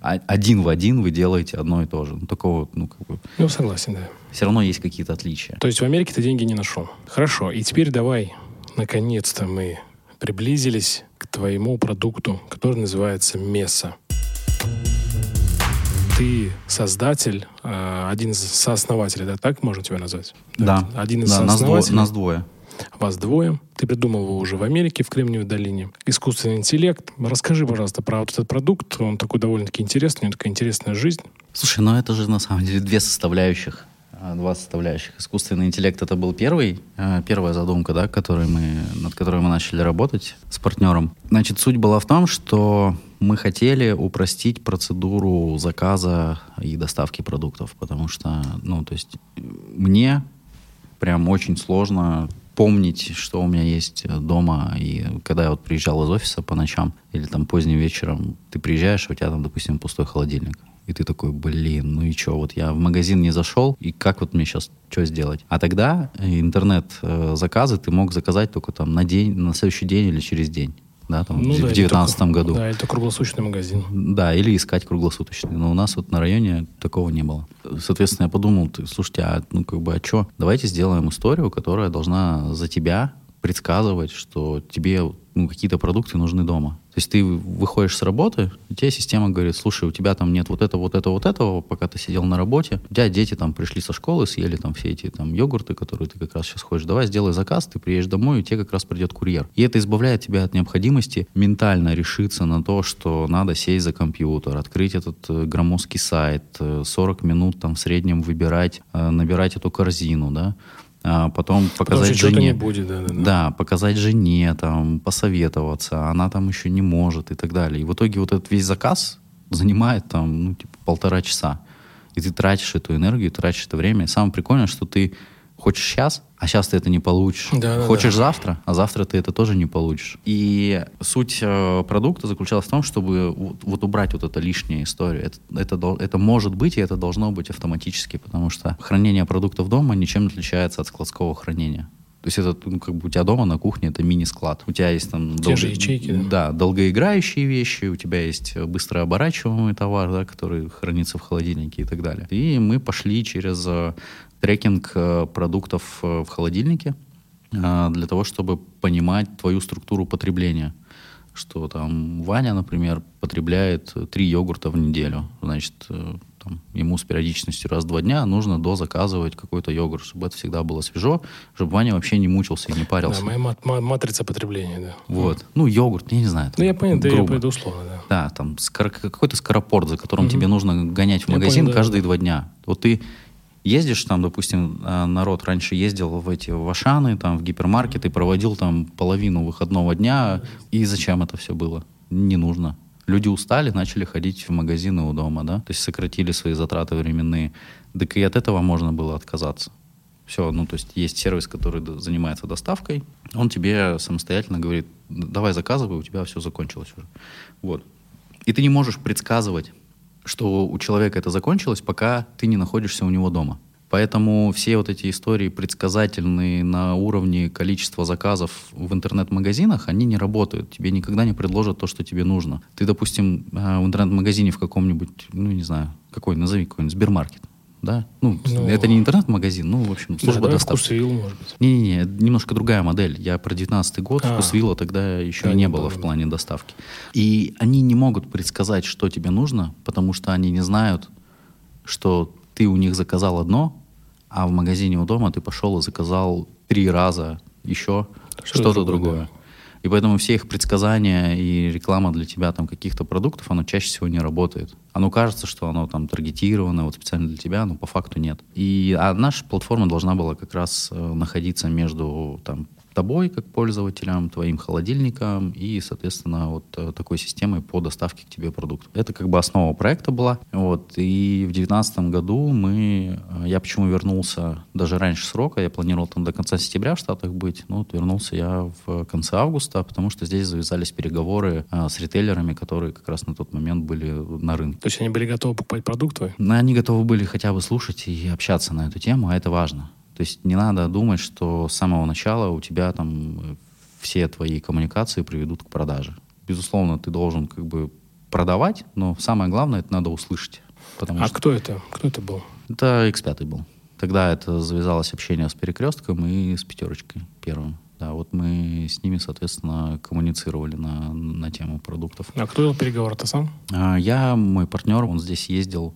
один в один вы делаете одно и то же. Ну, такого, ну, как бы... Ну, согласен, да. Все равно есть какие-то отличия. То есть в Америке ты деньги не нашел. Хорошо, и теперь давай, наконец-то мы приблизились к твоему продукту, который называется Меса. Ты создатель, а, один из сооснователей, да, так можно тебя назвать? Да. Один из да, сооснователей. Нас двое. Нас двое. Вас двое. Ты придумал его уже в Америке, в Кремниевой долине. Искусственный интеллект. Расскажи, пожалуйста, про вот этот продукт. Он такой довольно-таки интересный, у него такая интересная жизнь. Слушай, ну это же на самом деле две составляющих два составляющих. Искусственный интеллект это был первый, а, первая задумка, да, которой мы, над которой мы начали работать с партнером. Значит, суть была в том, что мы хотели упростить процедуру заказа и доставки продуктов, потому что, ну, то есть мне прям очень сложно помнить, что у меня есть дома. И когда я вот приезжал из офиса по ночам или там поздним вечером, ты приезжаешь, у тебя там, допустим, пустой холодильник. И ты такой, блин, ну и что, вот я в магазин не зашел, и как вот мне сейчас что сделать? А тогда интернет-заказы ты мог заказать только там на день, на следующий день или через день да, там, ну, в 2019 да, году. Да, это круглосуточный магазин. Да, или искать круглосуточный. Но у нас вот на районе такого не было. Соответственно, я подумал, слушайте, а ну как бы, а что? Давайте сделаем историю, которая должна за тебя предсказывать, что тебе ну, какие-то продукты нужны дома. То есть ты выходишь с работы, и тебе система говорит, слушай, у тебя там нет вот этого, вот этого, вот этого, пока ты сидел на работе, у тебя дети там пришли со школы, съели там все эти там йогурты, которые ты как раз сейчас хочешь, давай сделай заказ, ты приедешь домой, и тебе как раз придет курьер. И это избавляет тебя от необходимости ментально решиться на то, что надо сесть за компьютер, открыть этот э, громоздкий сайт, 40 э, минут там в среднем выбирать, э, набирать эту корзину, да, а потом показать Потому жене. Не будет, да, да, да. да, показать жене, там, посоветоваться, она там еще не может и так далее. И в итоге вот этот весь заказ занимает там, ну, типа, полтора часа. И ты тратишь эту энергию, тратишь это время. И самое прикольное, что ты Хочешь сейчас, а сейчас ты это не получишь. Да, Хочешь да. завтра, а завтра ты это тоже не получишь. И суть э, продукта заключалась в том, чтобы вот, вот убрать вот эту лишнюю историю. Это, это, это может быть, и это должно быть автоматически, потому что хранение продуктов дома ничем не отличается от складского хранения. То есть это, ну, как бы у тебя дома на кухне это мини-склад. У тебя есть там... Те долго... же ячейки, да? Да, долгоиграющие вещи, у тебя есть быстро оборачиваемый товар, да, который хранится в холодильнике и так далее. И мы пошли через э, трекинг э, продуктов э, в холодильнике э, для того, чтобы понимать твою структуру потребления. Что там Ваня, например, потребляет три йогурта в неделю. Значит, там, ему с периодичностью раз в два дня нужно дозаказывать какой-то йогурт, чтобы это всегда было свежо, чтобы Ваня вообще не мучился и не парился. Да, моя мат- матрица потребления, да. Вот. Ну, йогурт, я не знаю. Ну, я понял, да, грубо. я это условно, да. Да, там скор- какой-то скоропорт, за которым угу. тебе нужно гонять в магазин понял, каждые да. два дня. Вот ты ездишь там, допустим, а, народ раньше ездил в эти в Ашаны, там, в гипермаркеты, проводил там половину выходного дня, и зачем это все было? Не нужно. Люди устали, начали ходить в магазины у дома, да, то есть сократили свои затраты временные. Так и от этого можно было отказаться. Все, ну, то есть есть сервис, который занимается доставкой, он тебе самостоятельно говорит, давай заказывай, у тебя все закончилось уже. Вот. И ты не можешь предсказывать, что у человека это закончилось, пока ты не находишься у него дома. Поэтому все вот эти истории предсказательные на уровне количества заказов в интернет-магазинах, они не работают. Тебе никогда не предложат то, что тебе нужно. Ты, допустим, э, в интернет-магазине в каком-нибудь, ну, не знаю, какой, назови какой-нибудь, Сбермаркет да? Ну, ну это не интернет-магазин, ну, в общем, служба да, доставки. Вкусвилл, может быть. Не-не-не, немножко другая модель. Я про 19 год, а, Вкусвилла тогда еще да, не было в плане доставки. И они не могут предсказать, что тебе нужно, потому что они не знают, что ты у них заказал одно, а в магазине у дома ты пошел и заказал три раза еще что-то, что другое. И поэтому все их предсказания и реклама для тебя там каких-то продуктов, оно чаще всего не работает. Оно кажется, что оно там таргетировано вот специально для тебя, но по факту нет. И а наша платформа должна была как раз э, находиться между там тобой, как пользователем, твоим холодильником и, соответственно, вот э, такой системой по доставке к тебе продуктов. Это как бы основа проекта была. Вот. И в 2019 году мы... Э, я почему вернулся даже раньше срока, я планировал там до конца сентября в Штатах быть, но вот вернулся я в конце августа, потому что здесь завязались переговоры а, с ритейлерами, которые как раз на тот момент были на рынке. То есть они были готовы покупать продукты? Они готовы были хотя бы слушать и общаться на эту тему, а это важно. То есть не надо думать, что с самого начала у тебя там э, все твои коммуникации приведут к продаже. Безусловно, ты должен как бы продавать, но самое главное, это надо услышать. а что... кто это? Кто это был? Это X5 был. Тогда это завязалось общение с перекрестком и с пятерочкой первым. Да, вот мы с ними, соответственно, коммуницировали на, на тему продуктов. А кто вел переговоры, ты сам? А, я, мой партнер, он здесь ездил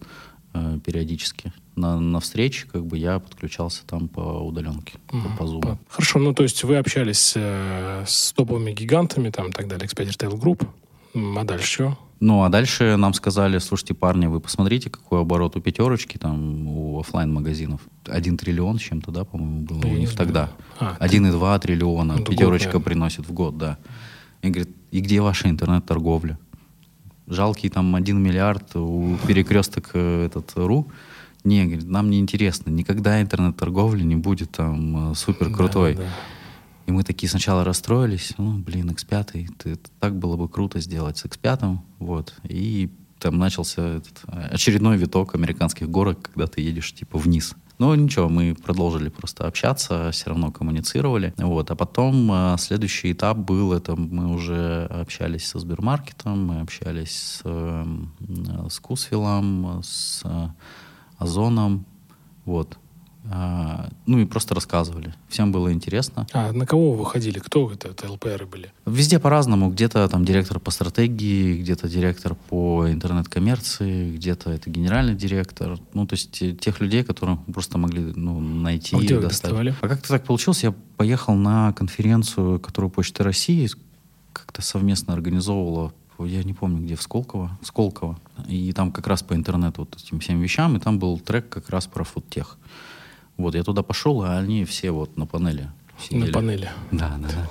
э, периодически на, на встрече как бы я подключался там по удаленке, mm-hmm. по, по Zoom. Хорошо, ну то есть вы общались э, с топовыми гигантами, там и так далее, X5 Retail Group, а дальше что? Ну, а дальше нам сказали, слушайте, парни, вы посмотрите, какой оборот у пятерочки, там, у офлайн магазинов Один триллион с чем-то, да, по-моему, было Я у них тогда. А, 1,2 ты... триллиона ну, пятерочка год, приносит в год, да. И говорит, и где ваша интернет-торговля? Жалкий там 1 миллиард у перекресток э, этот РУ. Не, говорит, нам не интересно, никогда интернет-торговля не будет там э, супер крутой. Да, да. И мы такие сначала расстроились, ну, блин, X5, ты, так было бы круто сделать с X5, вот. И там начался этот очередной виток американских горок, когда ты едешь типа вниз. Но ничего, мы продолжили просто общаться, все равно коммуницировали. Вот. А потом э, следующий этап был, это мы уже общались со Сбермаркетом, мы общались с, э, с Кусвиллом, с э, Озоном. Вот. А, ну и просто рассказывали. Всем было интересно. А на кого вы выходили? Кто это, это ЛПРы были? Везде по-разному. Где-то там директор по стратегии, где-то директор по интернет-коммерции, где-то это генеральный директор. Ну, то есть э, тех людей, которых просто могли ну, найти. А где вы доставали? А как-то так получилось. Я поехал на конференцию, которую Почта России как-то совместно организовывала я не помню где, в Сколково, Сколково. И там как раз по интернету вот этим всем вещам, и там был трек как раз про фудтех. Вот, я туда пошел, а они все вот на панели сидели. На панели. Да, да, да.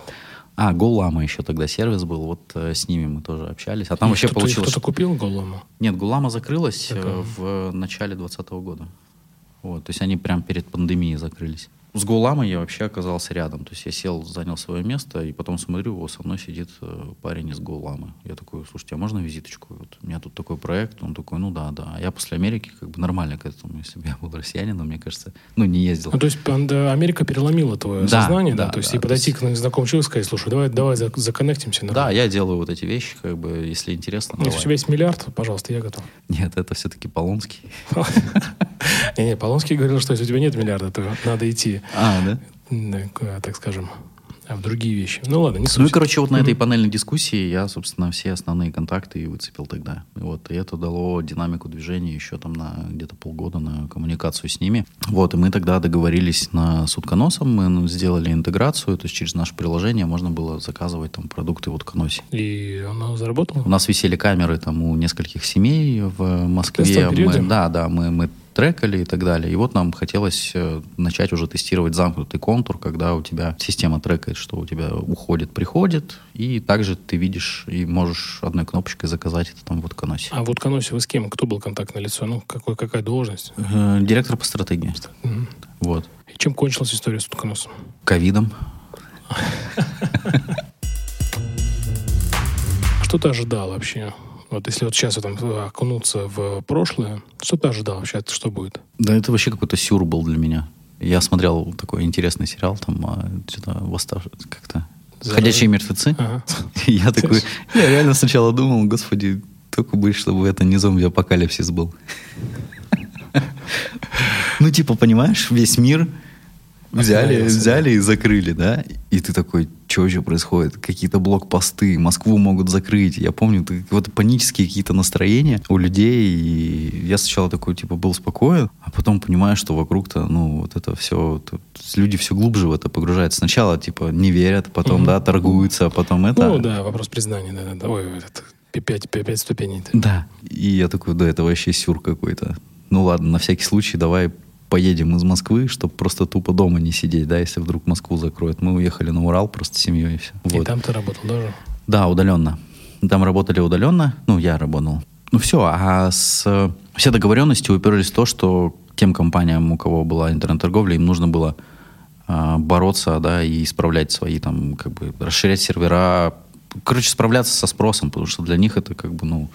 А, Голлама еще тогда сервис был, вот э, с ними мы тоже общались. А там И вообще кто получилось... Кто-то купил Голламу? Нет, Голлама закрылась э, в начале 2020 года. Вот, то есть они прям перед пандемией закрылись. С Гуламой я вообще оказался рядом. То есть я сел, занял свое место, и потом смотрю, со мной сидит э, парень из Гуламы. Я такой, слушайте, а можно визиточку? Вот у меня тут такой проект. Он такой, ну да, да. А я после Америки как бы нормально к этому. Если бы я был россиянином, мне кажется, ну не ездил. Ну, то есть Америка переломила твое да, сознание, да? да? То есть да, и подойти есть... к знакомому человеку и сказать, слушай, давай, давай законнектимся. Нормально. Да, я делаю вот эти вещи, как бы, если интересно. Если у тебя есть миллиард, пожалуйста, я готов. Нет, это все-таки Полонский. *laughs* Не-не, Полонский говорил, что если у тебя нет миллиарда, то надо идти. А, да? так скажем, а в другие вещи. Ну ладно, не суть. Ну и, короче, вот на этой панельной дискуссии я, собственно, все основные контакты и выцепил тогда. И вот, и это дало динамику движения еще там на где-то полгода на коммуникацию с ними. Вот, и мы тогда договорились на сутконосом, мы ну, сделали интеграцию, то есть через наше приложение можно было заказывать там продукты в утконосе. И оно заработало? У нас висели камеры там у нескольких семей в Москве. Мы, да, да, мы, мы трекали и так далее. И вот нам хотелось э, начать уже тестировать замкнутый контур, когда у тебя система трекает, что у тебя уходит, приходит, и также ты видишь и можешь одной кнопочкой заказать это там в Утконосе. А в Утконосе вы с кем? Кто был контактное лицо? Ну, какой, какая должность? Э, директор по стратегии. Угу. Вот. И чем кончилась история с Утконосом? Ковидом. *laughs* Что ты ожидал вообще? Вот если вот сейчас там окунуться в прошлое, что ты ожидал вообще, что будет? Да это вообще какой-то сюр был для меня. Я смотрел такой интересный сериал, там а, что-то восстав... как-то За... «Ходячие мертвецы». Ага. *laughs* Я такой... Я реально сначала думал, господи, только бы, чтобы это не зомби-апокалипсис был. *laughs* Ну, типа, понимаешь, весь мир взяли, взяли и закрыли, да? И ты такой, что еще происходит? Какие-то блокпосты, Москву могут закрыть. Я помню, вот панические какие-то настроения у людей. И я сначала такой, типа, был спокоен, а потом понимаю, что вокруг-то, ну, вот это все, люди все глубже в это погружаются. Сначала, типа, не верят, потом, угу. да, торгуются, а потом это... Ну, да, вопрос признания, да, да. Ой, этот, пять, пять, пять ступеней. Да. И я такой, да, это вообще сюр какой-то. Ну ладно, на всякий случай давай поедем из Москвы, чтобы просто тупо дома не сидеть, да, если вдруг Москву закроют. Мы уехали на Урал просто с семьей и все. И вот. там ты работал тоже? Да, удаленно. Там работали удаленно, ну, я работал. Ну, все, а с... все договоренности уперлись в то, что тем компаниям, у кого была интернет-торговля, им нужно было э, бороться, да, и исправлять свои там, как бы, расширять сервера, короче, справляться со спросом, потому что для них это, как бы, ну,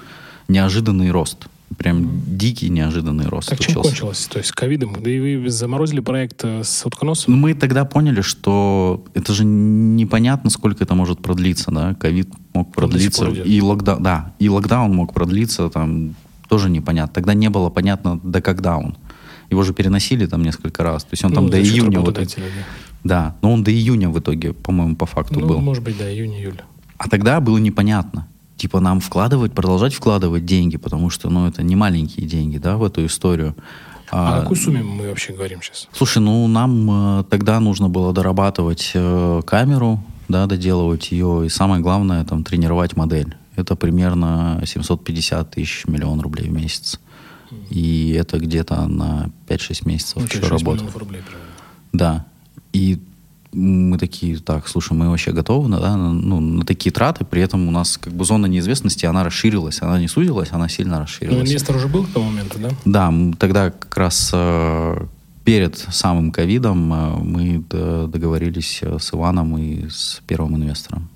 неожиданный рост. Прям дикий, неожиданный рост Так чем кончилось? То есть ковидом? Да и вы заморозили проект э, с утконосом? Ну, мы тогда поняли, что это же непонятно, сколько это может продлиться, да? Ковид мог продлиться. И локдаун, да, и локдаун мог продлиться, там тоже непонятно. Тогда не было понятно, до когда он. Его же переносили там несколько раз. То есть он ну, там до июня... Вот, да. да, но он до июня в итоге, по-моему, по факту ну, был. может быть, да, июнь-июль. А тогда было непонятно типа нам вкладывать, продолжать вкладывать деньги, потому что, ну, это не маленькие деньги, да, в эту историю. А, о какой сумме мы вообще говорим сейчас? Слушай, ну, нам э, тогда нужно было дорабатывать э, камеру, да, доделывать ее, и самое главное, там, тренировать модель. Это примерно 750 тысяч миллион рублей в месяц. И это где-то на 5-6 месяцев ну, еще работа. рублей, Да. И мы такие, так, слушай, мы вообще готовы на, да, ну, на такие траты, при этом у нас как бы зона неизвестности, она расширилась, она не сузилась, она сильно расширилась. Но инвестор уже был к тому моменту, да? Да, тогда как раз э, перед самым ковидом э, мы договорились с Иваном и с первым инвестором.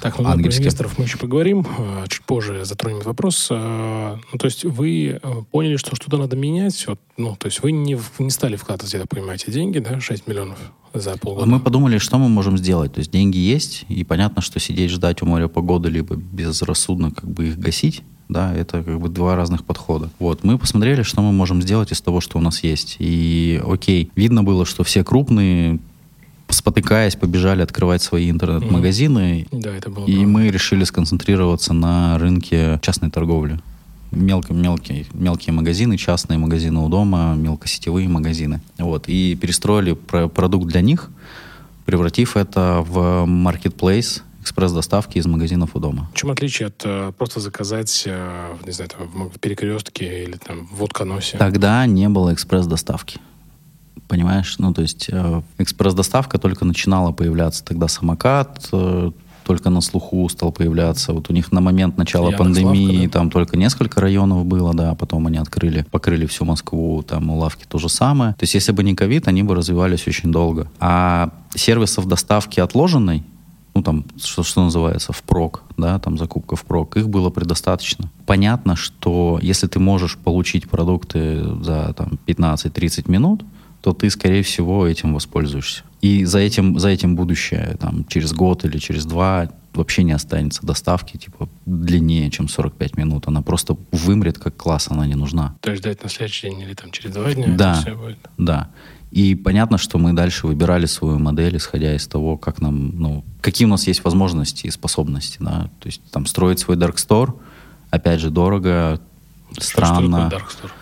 Так, ну, про инвесторов мы еще поговорим. Э, чуть позже затронем вопрос. Э, ну, то есть вы э, поняли, что что-то надо менять. Вот, ну, то есть вы не, не стали вкладывать, я так понимаю, эти деньги, да, 6 миллионов за полгода? Мы подумали, что мы можем сделать. То есть деньги есть, и понятно, что сидеть ждать у моря погоды, либо безрассудно как бы их гасить, да, это как бы два разных подхода. Вот, мы посмотрели, что мы можем сделать из того, что у нас есть. И окей, видно было, что все крупные спотыкаясь, побежали открывать свои интернет-магазины. Да, это было. И правда. мы решили сконцентрироваться на рынке частной торговли. Мелко, мелкие, мелкие магазины, частные магазины у дома, мелкосетевые магазины. Вот. И перестроили про продукт для них, превратив это в marketplace, экспресс-доставки из магазинов у дома. В чем отличие от э, просто заказать, э, не знаю, там, в перекрестке или там в Утконосе? Тогда не было экспресс-доставки понимаешь? Ну, то есть э, экспресс-доставка только начинала появляться. Тогда самокат э, только на слуху стал появляться. Вот у них на момент начала Яндекс пандемии да? там только несколько районов было, да, потом они открыли, покрыли всю Москву, там у лавки то же самое. То есть если бы не ковид, они бы развивались очень долго. А сервисов доставки отложенной, ну, там, что, что называется, впрок, да, там, закупка впрок, их было предостаточно. Понятно, что если ты можешь получить продукты за, там, 15-30 минут, то ты, скорее всего, этим воспользуешься. И за этим, за этим будущее, там, через год или через два вообще не останется доставки, типа, длиннее, чем 45 минут. Она просто вымрет как класс, она не нужна. То есть ждать на следующий день или там через два дня? Да, да. И понятно, что мы дальше выбирали свою модель, исходя из того, как нам, ну, какие у нас есть возможности и способности, да. То есть там строить свой Dark Store, опять же, дорого, что странно. Что такое Dark Store?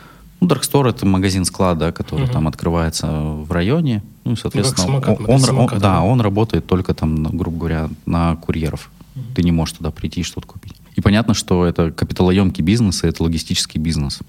Ну, Darkstore это магазин склада, который угу. там открывается в районе. Ну, соответственно, ну, самокат, он, он, самокат, он, да, он работает только там, грубо говоря, на курьеров. Угу. Ты не можешь туда прийти и что-то купить. И понятно, что это капиталоемкий бизнес, и это логистический бизнес.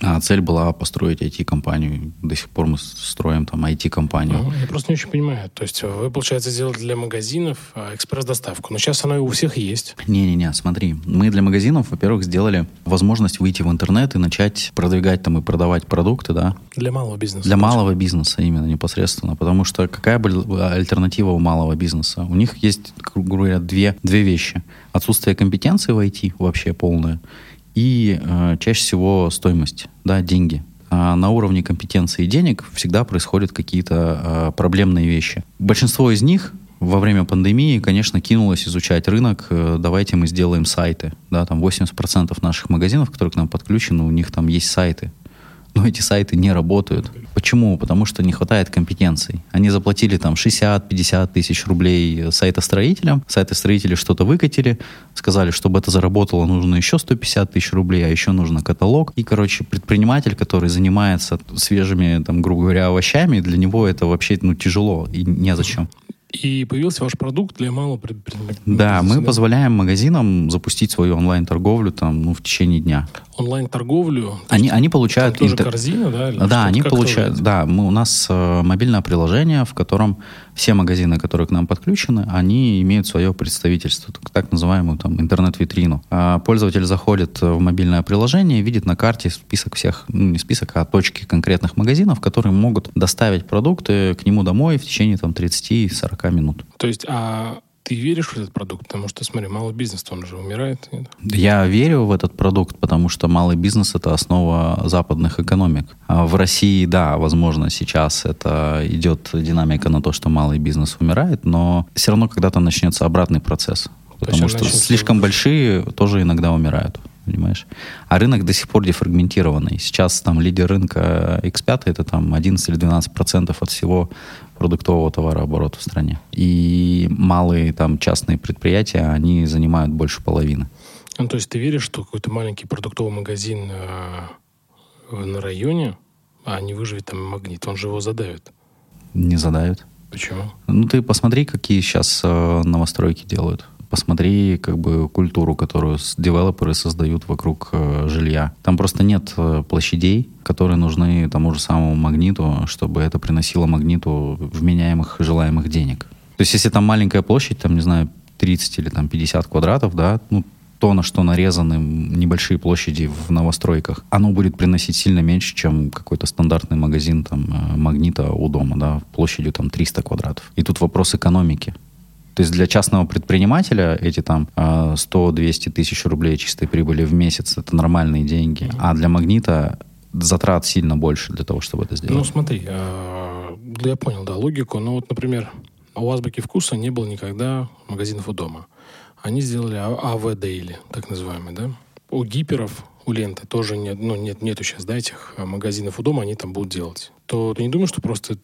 А цель была построить IT-компанию. До сих пор мы строим там IT-компанию. Ну, я просто не очень понимаю. То есть вы, получается, сделали для магазинов а, экспресс-доставку. Но сейчас она у всех есть. Не-не-не, смотри. Мы для магазинов, во-первых, сделали возможность выйти в интернет и начать продвигать там и продавать продукты, да. Для малого бизнеса. Для малого бизнеса именно непосредственно. Потому что какая была альтернатива у малого бизнеса? У них есть, грубо говоря, две, две вещи. Отсутствие компетенции в IT вообще полное и э, чаще всего стоимость, да, деньги. А на уровне компетенции и денег всегда происходят какие-то э, проблемные вещи. Большинство из них во время пандемии, конечно, кинулось изучать рынок. Э, давайте мы сделаем сайты. Да, там 80% наших магазинов, которые к нам подключены, у них там есть сайты но эти сайты не работают. Почему? Потому что не хватает компетенций. Они заплатили там 60-50 тысяч рублей сайтостроителям, сайтостроители что-то выкатили, сказали, чтобы это заработало, нужно еще 150 тысяч рублей, а еще нужно каталог. И, короче, предприниматель, который занимается свежими, там, грубо говоря, овощами, для него это вообще ну, тяжело и незачем. И появился ваш продукт для малого предпринимателя. Да, мы позволяем магазинам запустить свою онлайн-торговлю там, ну, в течение дня. Онлайн-торговлю? Они, они получают... Тоже интер... корзина, да? Или да, они получают... Да, мы, у нас э, мобильное приложение, в котором все магазины, которые к нам подключены, они имеют свое представительство, так называемую там интернет-витрину. А пользователь заходит в мобильное приложение, видит на карте список всех, ну не список, а точки конкретных магазинов, которые могут доставить продукты к нему домой в течение там 30-40 минут. То есть, а ты веришь в этот продукт? Потому что, смотри, малый бизнес, он же умирает. Нет? Я верю в этот продукт, потому что малый бизнес — это основа западных экономик. А в России, да, возможно, сейчас это идет динамика на то, что малый бизнес умирает, но все равно когда-то начнется обратный процесс. Потому что слишком большие тоже иногда умирают понимаешь? А рынок до сих пор дефрагментированный. Сейчас там лидер рынка X5 это там 11 или 12 процентов от всего продуктового товарооборота в стране. И малые там частные предприятия, они занимают больше половины. Ну, то есть ты веришь, что какой-то маленький продуктовый магазин э, на районе, а не выживет там магнит, он же его задавит? Не задавит. Почему? Ну, ты посмотри, какие сейчас э, новостройки делают. Посмотри как бы культуру, которую девелоперы создают вокруг э, жилья. Там просто нет э, площадей, которые нужны тому же самому магниту, чтобы это приносило магниту вменяемых желаемых денег. То есть если там маленькая площадь, там, не знаю, 30 или там 50 квадратов, да, ну, то, на что нарезаны небольшие площади в новостройках, оно будет приносить сильно меньше, чем какой-то стандартный магазин там, э, магнита у дома, да, площадью там 300 квадратов. И тут вопрос экономики. То есть для частного предпринимателя эти там 100-200 тысяч рублей чистой прибыли в месяц это нормальные деньги, а для магнита затрат сильно больше для того, чтобы это сделать. Ну смотри, а, я понял, да, логику. Но вот, например, у Азбуки вкуса не было никогда магазинов у дома. Они сделали АВ Дейли, так называемый, да? У гиперов, у ленты тоже нет, ну, нет, нету сейчас, да, этих а, магазинов у дома, они там будут делать. То ты не думаешь, что просто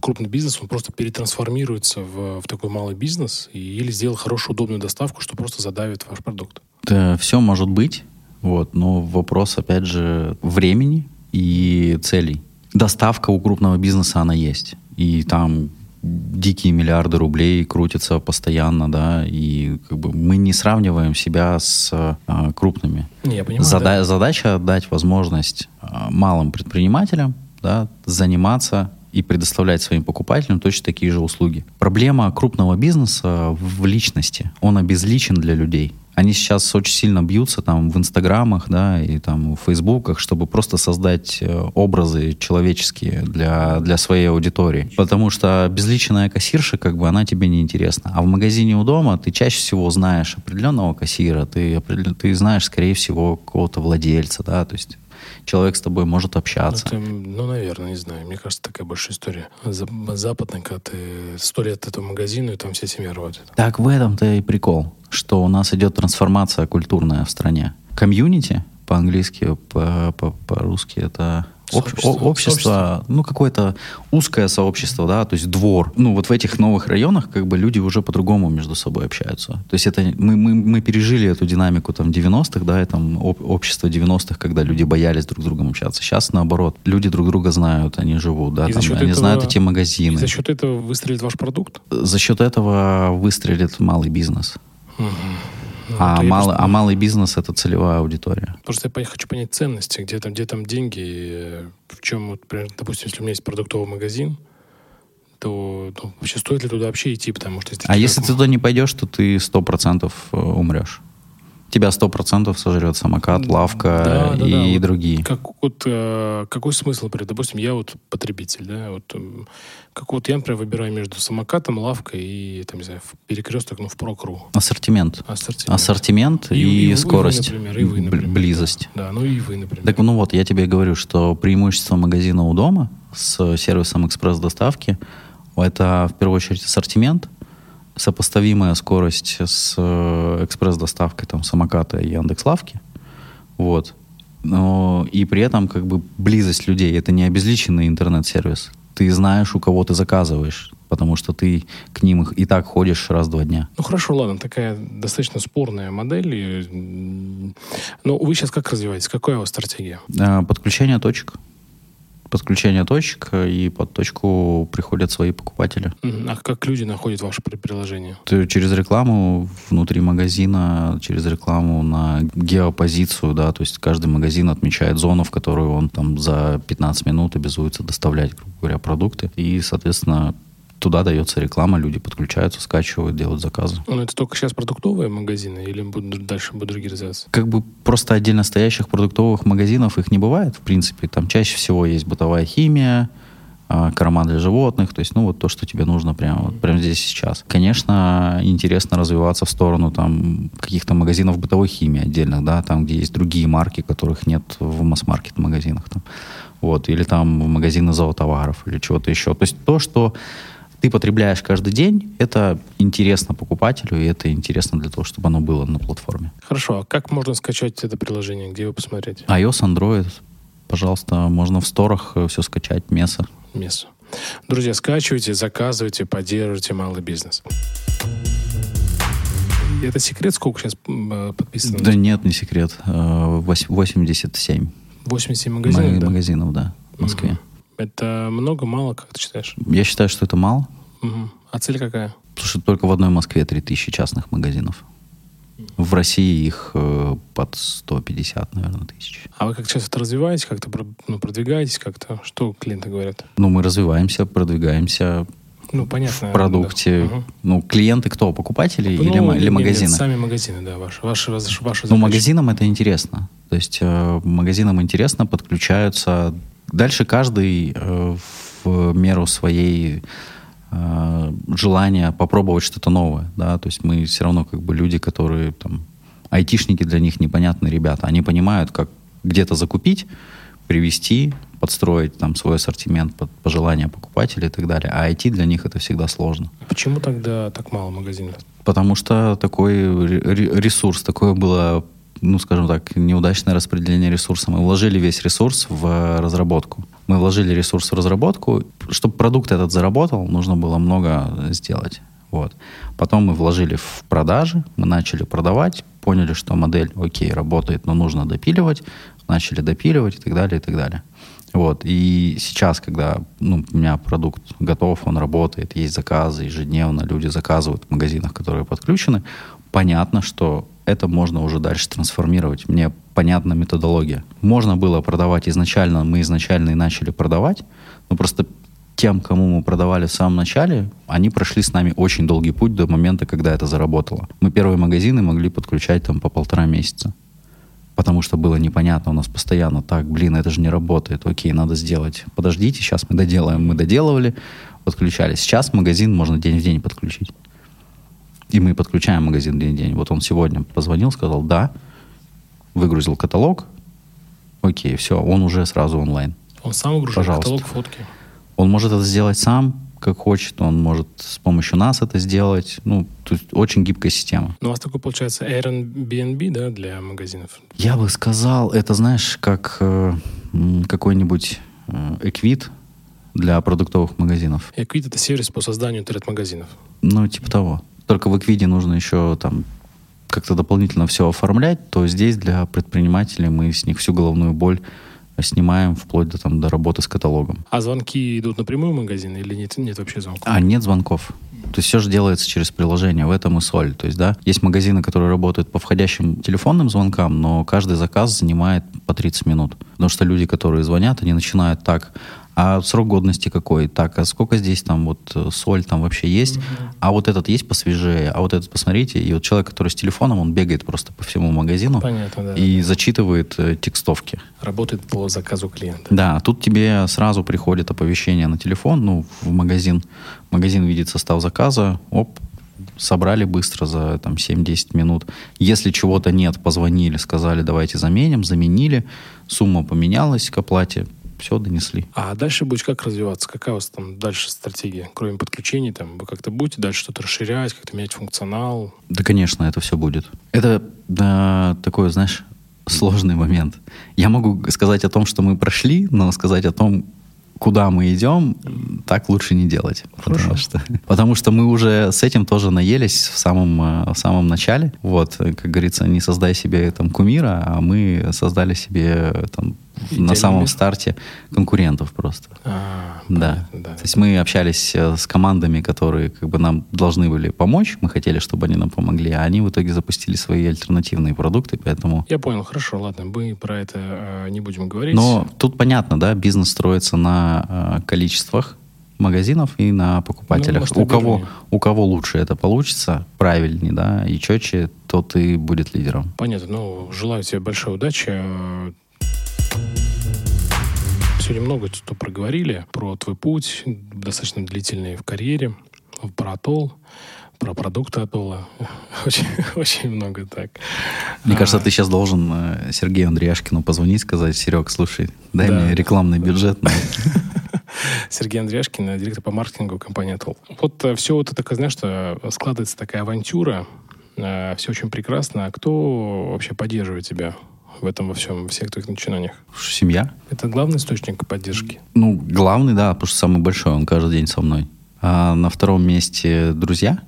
крупный бизнес, он просто перетрансформируется в, в такой малый бизнес и, или сделал хорошую, удобную доставку, что просто задавит ваш продукт? Да, все может быть, вот, но вопрос, опять же, времени и целей. Доставка у крупного бизнеса, она есть. И там дикие миллиарды рублей крутятся постоянно, да, и как бы мы не сравниваем себя с а, крупными. Я понимаю, Зада- да. Задача дать возможность а, малым предпринимателям да, заниматься и предоставлять своим покупателям точно такие же услуги. Проблема крупного бизнеса в личности. Он обезличен для людей. Они сейчас очень сильно бьются там в инстаграмах, да, и там в фейсбуках, чтобы просто создать э, образы человеческие для, для своей аудитории. Потому что безличная кассирша, как бы, она тебе не интересна. А в магазине у дома ты чаще всего знаешь определенного кассира, ты, ты знаешь, скорее всего, какого-то владельца, да, то есть человек с тобой может общаться. Это, ну, наверное, не знаю. Мне кажется, такая большая история. За- Западная, когда ты сто лет этому магазину, и там вся семья работает. Так в этом-то и прикол, что у нас идет трансформация культурная в стране. Комьюнити по-английски, по- по- по-русски это Сообщество. о- общество, ну какое-то узкое сообщество, да, то есть двор. Ну вот в этих новых районах как бы люди уже по-другому между собой общаются. То есть это мы, мы, мы пережили эту динамику там 90-х, да, и там об- общество 90-х, когда люди боялись друг с другом общаться. Сейчас наоборот, люди друг друга знают, они живут, да, И за там, счет они этого- знают эти И магазины. за счет этого выстрелит ваш продукт? За счет этого выстрелит малый бизнес. Ну, А, малый, просто- а малый бизнес это целевая аудитория. Просто я хочу понять ценности, где там, где там деньги, э, в чем, вот, например, допустим, если у меня есть продуктовый магазин, то ну, вообще стоит ли туда вообще идти, потому что... А если ты туда не пойдешь, то ты сто процентов э, умрешь. Тебя сто процентов сожрет самокат, лавка Да, да, и, да, вот другие. Как, вот, э, какой смысл, например, допустим, я вот потребитель, да, вот, эм, как вот я, например, выбираю между самокатом, лавкой и, там, не знаю, перекресток, ну, в прокру. Ассортимент. Ассортимент. Ассортимент и, И- и вы, скорость. например, и вы, например, близость. Да, ну и вы, например. Так ну вот, я тебе говорю, что преимущество магазина у дома с сервисом экспресс-доставки это в первую очередь ассортимент, сопоставимая скорость с э, экспресс-доставкой там, самоката и Яндекс.Лавки. Вот. Но и при этом как бы близость людей. Это не обезличенный интернет-сервис. Ты знаешь, у кого ты заказываешь, потому что ты к ним и так ходишь раз в два дня. Ну хорошо, ладно, такая достаточно спорная модель. Но вы сейчас как развиваетесь? Какая у вас стратегия? А, Подключение точек. Подключение точек, э, и под точку приходят свои покупатели. А как люди находят ваше при- приложение? Ты через рекламу внутри магазина, через рекламу на геопозицию, да, то есть каждый магазин отмечает зону, в которую он там за 15 минут обязуется доставлять, грубо говоря, продукты. И, соответственно, туда дается реклама, люди подключаются, скачивают, делают заказы. Ну, это только сейчас продуктовые магазины или будут, дальше будут другие развиваться? Как бы просто отдельно стоящих продуктовых магазинов их не бывает, в принципе. Там чаще всего есть бытовая химия, а, корма для животных, то есть, ну, вот то, что тебе нужно прямо, вот, прямо здесь сейчас. Конечно, интересно развиваться в сторону там каких-то магазинов бытовой химии отдельных, да, там, где есть другие марки, которых нет в масс-маркет магазинах, там, вот, или там в магазины зоотоваров или чего-то еще. То есть то, что ты потребляешь каждый день, это интересно покупателю, и это интересно для того, чтобы оно было на платформе. Хорошо, а как можно скачать это приложение? Где его посмотреть? iOS, Android, пожалуйста, можно в сторах все скачать, Меса. Место. Друзья, скачивайте, заказывайте, поддерживайте малый бизнес. Это секрет, сколько сейчас э, подписано? Да нет, не секрет. Э, вось- 87 87 магазинов, ма- да? магазинов, да, в Москве. Это много, мало, как ты считаешь? Я считаю, что это мало. Мгм. А цель какая? Слушай, только в одной Москве 3000 частных магазинов. В России их э, под 150, наверное, тысяч. А вы как часто это развиваетесь, как-то ну, продвигаетесь, как-то? Что клиенты говорят? Ну, мы развиваемся, продвигаемся ну, понятно, в продукте. Да. Ну, клиенты кто? Покупатели ну, или, или нет, магазины? Нет, сами магазины, да, ваши. ваши, ваши, ваши ну, магазинам это интересно. То есть э, магазинам интересно, подключаются. Дальше каждый э, в меру своей э, желания попробовать что-то новое. Да? То есть мы все равно как бы люди, которые там айтишники для них непонятные ребята. Они понимают, как где-то закупить, привести, подстроить там свой ассортимент под пожелания покупателей и так далее. А IT для них это всегда сложно. Почему тогда так мало магазинов? Потому что такой ресурс, такое было, ну, скажем так, неудачное распределение ресурса. Мы вложили весь ресурс в разработку. Мы вложили ресурс в разработку. Чтобы продукт этот заработал, нужно было много сделать. Вот. Потом мы вложили в продажи, мы начали продавать, поняли, что модель, окей, работает, но нужно допиливать, начали допиливать и так далее, и так далее. Вот. И сейчас, когда ну, у меня продукт готов, он работает, есть заказы ежедневно, люди заказывают в магазинах, которые подключены, понятно, что это можно уже дальше трансформировать. Мне понятна методология. Можно было продавать изначально, мы изначально и начали продавать, но просто тем, кому мы продавали в самом начале, они прошли с нами очень долгий путь до момента, когда это заработало. Мы первые магазины могли подключать там по полтора месяца потому что было непонятно у нас постоянно, так, блин, это же не работает, окей, надо сделать. Подождите, сейчас мы доделаем. Мы доделывали, подключали. Сейчас магазин можно день в день подключить. И мы подключаем магазин день в день. Вот он сегодня позвонил, сказал, да, выгрузил каталог, окей, все, он уже сразу онлайн. Он сам выгружает Пожалуйста. каталог, фотки? Он может это сделать сам, как хочет, он может с помощью нас это сделать. Ну, то есть очень гибкая система. Ну, у вас такой, получается, Airbnb, да, для магазинов? Я бы сказал, это, знаешь, как э, какой-нибудь э, Эквит для продуктовых магазинов. Эквит — это сервис по созданию интернет-магазинов? Ну, типа того. Только в Эквиде нужно еще там как-то дополнительно все оформлять, то здесь для предпринимателей мы с них всю головную боль снимаем вплоть до, там, до работы с каталогом. А звонки идут напрямую в магазин или нет, нет вообще звонков? А, нет звонков. То есть все же делается через приложение, в этом и соль. То есть, да, есть магазины, которые работают по входящим телефонным звонкам, но каждый заказ занимает по 30 минут. Потому что люди, которые звонят, они начинают так, а срок годности какой? Так, а сколько здесь там вот э, соль там вообще есть? Mm-hmm. А вот этот есть посвежее, а вот этот посмотрите. И вот человек, который с телефоном, он бегает просто по всему магазину Понятно, да, и да. зачитывает э, текстовки. Работает по заказу клиента. Да, тут тебе сразу приходит оповещение на телефон, ну, в магазин. Магазин видит состав заказа, оп, собрали быстро за там 7-10 минут. Если чего-то нет, позвонили, сказали, давайте заменим, заменили, сумма поменялась к оплате, все донесли. А дальше будет как развиваться? Какая у вас там дальше стратегия? Кроме подключений, там, вы как-то будете дальше что-то расширять, как-то менять функционал? Да, конечно, это все будет. Это да, такой, знаешь, сложный момент. Я могу сказать о том, что мы прошли, но сказать о том, куда мы идем, так лучше не делать. Потому что, потому что мы уже с этим тоже наелись в самом, э, в самом начале. Вот, как говорится, не создай себе там кумира, а мы создали себе там на самом мир? старте конкурентов просто. А, да. Понятно, да. То есть мы общались э, с командами, которые как бы нам должны были помочь. Мы хотели, чтобы они нам помогли, а они в итоге запустили свои альтернативные продукты, поэтому... Я понял, хорошо, ладно, мы про это э, не будем говорить. Но тут понятно, да, бизнес строится на э, количествах магазинов и на покупателях. Ну, у кого у кого лучше это получится, правильнее, да, и четче, тот и будет лидером. Понятно. Ну, желаю тебе большой удачи. Сегодня много что проговорили про твой путь, достаточно длительный в карьере, про Атолл, про продукты Атолла. *laughs* Очень, очень много так. Мне а, кажется, ты сейчас должен э, Сергею Андреяшкину позвонить, сказать, Серег, слушай, дай да, мне рекламный да. бюджет. *laughs* Сергей Андреяшкин, директор по маркетингу компании Атолл. Вот э, все вот это, знаешь, что складывается такая авантюра, э, все очень прекрасно. А кто вообще поддерживает тебя в этом во всем, во всех твоих начинаниях? Семья. Это главный источник поддержки? Ну, главный, да, потому что самый большой, он каждый день со мной. А на втором месте друзья,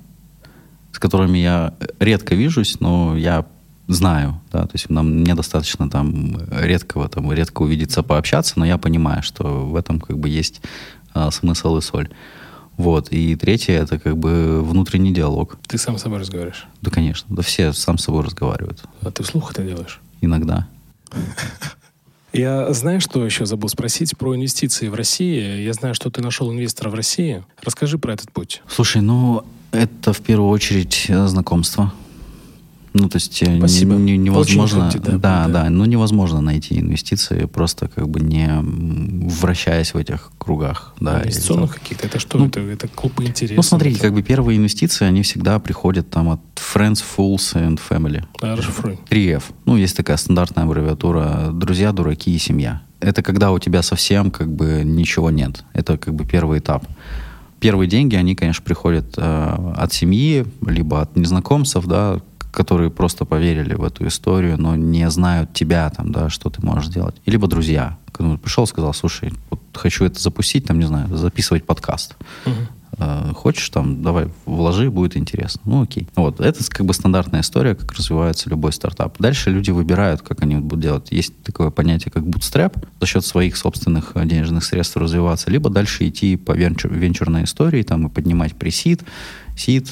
с которыми я редко вижусь, но я знаю, да, то есть нам мне достаточно там редко там, редко увидеться, пообщаться, но я понимаю, что в этом как бы есть а, смысл и соль. Вот. И третье это как бы внутренний диалог. Ты сам с собой разговариваешь? Да, конечно. Да все сам с собой разговаривают. А ты вслух это делаешь? Иногда. Я знаю, что еще забыл спросить про инвестиции в России. Я знаю, что ты нашел инвестора в России. Расскажи про этот путь. Слушай, ну это в первую очередь э, знакомство. Ну, то есть э, Спасибо. не- невозможно, Очень да, да, да, ну невозможно найти инвестиции просто как бы не вращаясь в этих кругах, да. Инвестиционных каких-то. Это что? Ну, это, это клубы интересов? Ну, смотрите, это- как бы первые инвестиции, они всегда приходят там от Friends, Fools and Family. Да, расшифруй. 3F. Ну, есть такая стандартная аббревиатура «друзья, дураки и семья». Это когда у тебя совсем как бы ничего нет. Это как бы первый этап. Первые деньги, они, конечно, приходят э, от семьи, либо от незнакомцев, да, которые просто поверили в эту историю, но не знают тебя, там, да, что ты можешь делать. И либо друзья. Когда пришел, сказал, слушай, вот хочу это запустить, там, не знаю, записывать подкаст. Мгм. Э, хочешь там, давай, вложи, будет интересно. Ну, окей. Вот, это как бы стандартная история, как развивается любой стартап. Дальше люди выбирают, как они будут делать. Есть такое понятие, как bootstrap, за счет своих собственных э, денежных средств развиваться, либо дальше идти по венчур, венчурной истории, там, и поднимать пресид, сид,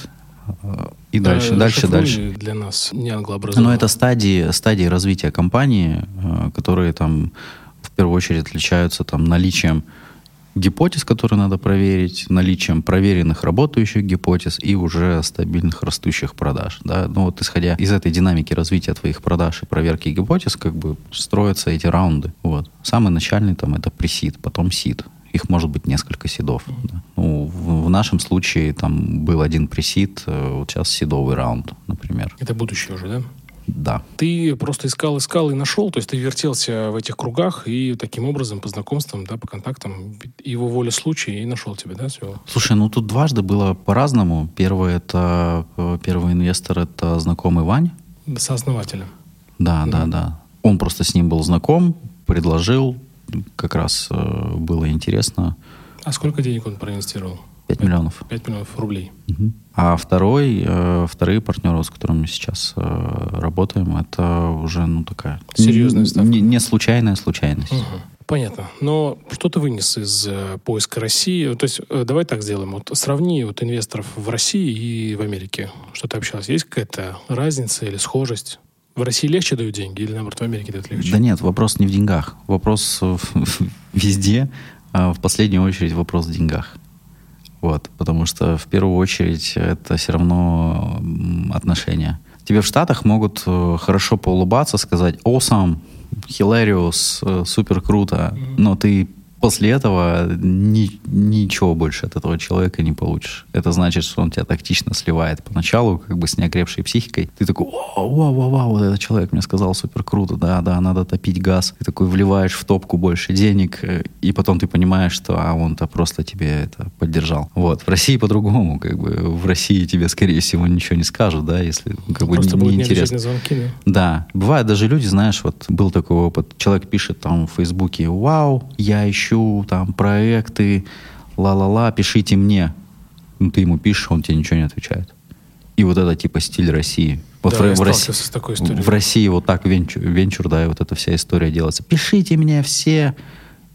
и дальше, Э, дальше, расшифруй дальше. для нас, не англообразованных. Но это стадии, стадии развития компании, э, которые там в первую очередь отличаются там наличием гипотез, которые надо проверить, наличием проверенных работающих гипотез и уже стабильных растущих продаж. Да? Ну вот исходя из этой динамики развития твоих продаж и проверки гипотез, как бы строятся эти раунды. Вот. Самый начальный там это пресид, потом сид. Их может быть несколько сидов. да. Ну, в, в нашем случае там был один пресид, э, вот сейчас сидовый раунд, например. Это будущее уже, да? Да. Ты просто искал, искал и нашел, то есть ты вертелся в этих кругах и таким образом по знакомствам, да, по контактам, его воля случая и нашел тебя, да, всего? Слушай, ну тут дважды было по-разному. Первый это э, первый инвестор это знакомый Вань. Сооснователем. Да, да, да. Он просто с ним был знаком, предложил, как раз э, было интересно. А сколько денег он проинвестировал? 5 миллионов. 5 миллионов рублей. Мгм. А второй, э, вторые партнеры, с которыми мы сейчас э, работаем, это уже ну такая Серьезная ставка. Не, не случайная случайность. Мгм. Понятно. Но что ты вынес из э, поиска России? То есть э, давай так сделаем. Вот сравни вот инвесторов в России и в Америке. Что ты общался? Есть какая-то разница или схожесть? В России легче дают деньги или, наоборот, в Америке дают легче? Да нет, вопрос не в деньгах. Вопрос *laughs* везде, а в последнюю очередь вопрос в деньгах. Вот, потому что в первую очередь это все равно отношения. Тебе в Штатах могут э, хорошо поулыбаться, сказать awesome, hilarious, э, супер круто, но ты после этого ни- ничего больше от этого человека не получишь. Это значит, что он тебя тактично сливает поначалу, как бы с неокрепшей психикой. Ты такой, вау, вау, вау, вау, вот этот человек мне сказал супер круто, да, да, надо топить газ. Ты такой вливаешь в топку больше денег, э, и потом ты понимаешь, что а он-то просто тебе это поддержал. Вот. В России по-другому, как бы в России тебе, скорее всего, ничего не скажут, да, если как бы Просто не, не на звонки, да? Да, бывают даже люди, знаешь, вот был такой опыт. Человек пишет там в Фейсбуке, вау, я ищу там проекты, ла-ла-ла, пишите мне. Ну, ты ему пишешь, он тебе ничего не отвечает. И вот это типа стиль России. Вот Да, в, я в России, с такой историей. в России вот так венчур, венчур, да, и вот эта вся история делается. Пишите мне все.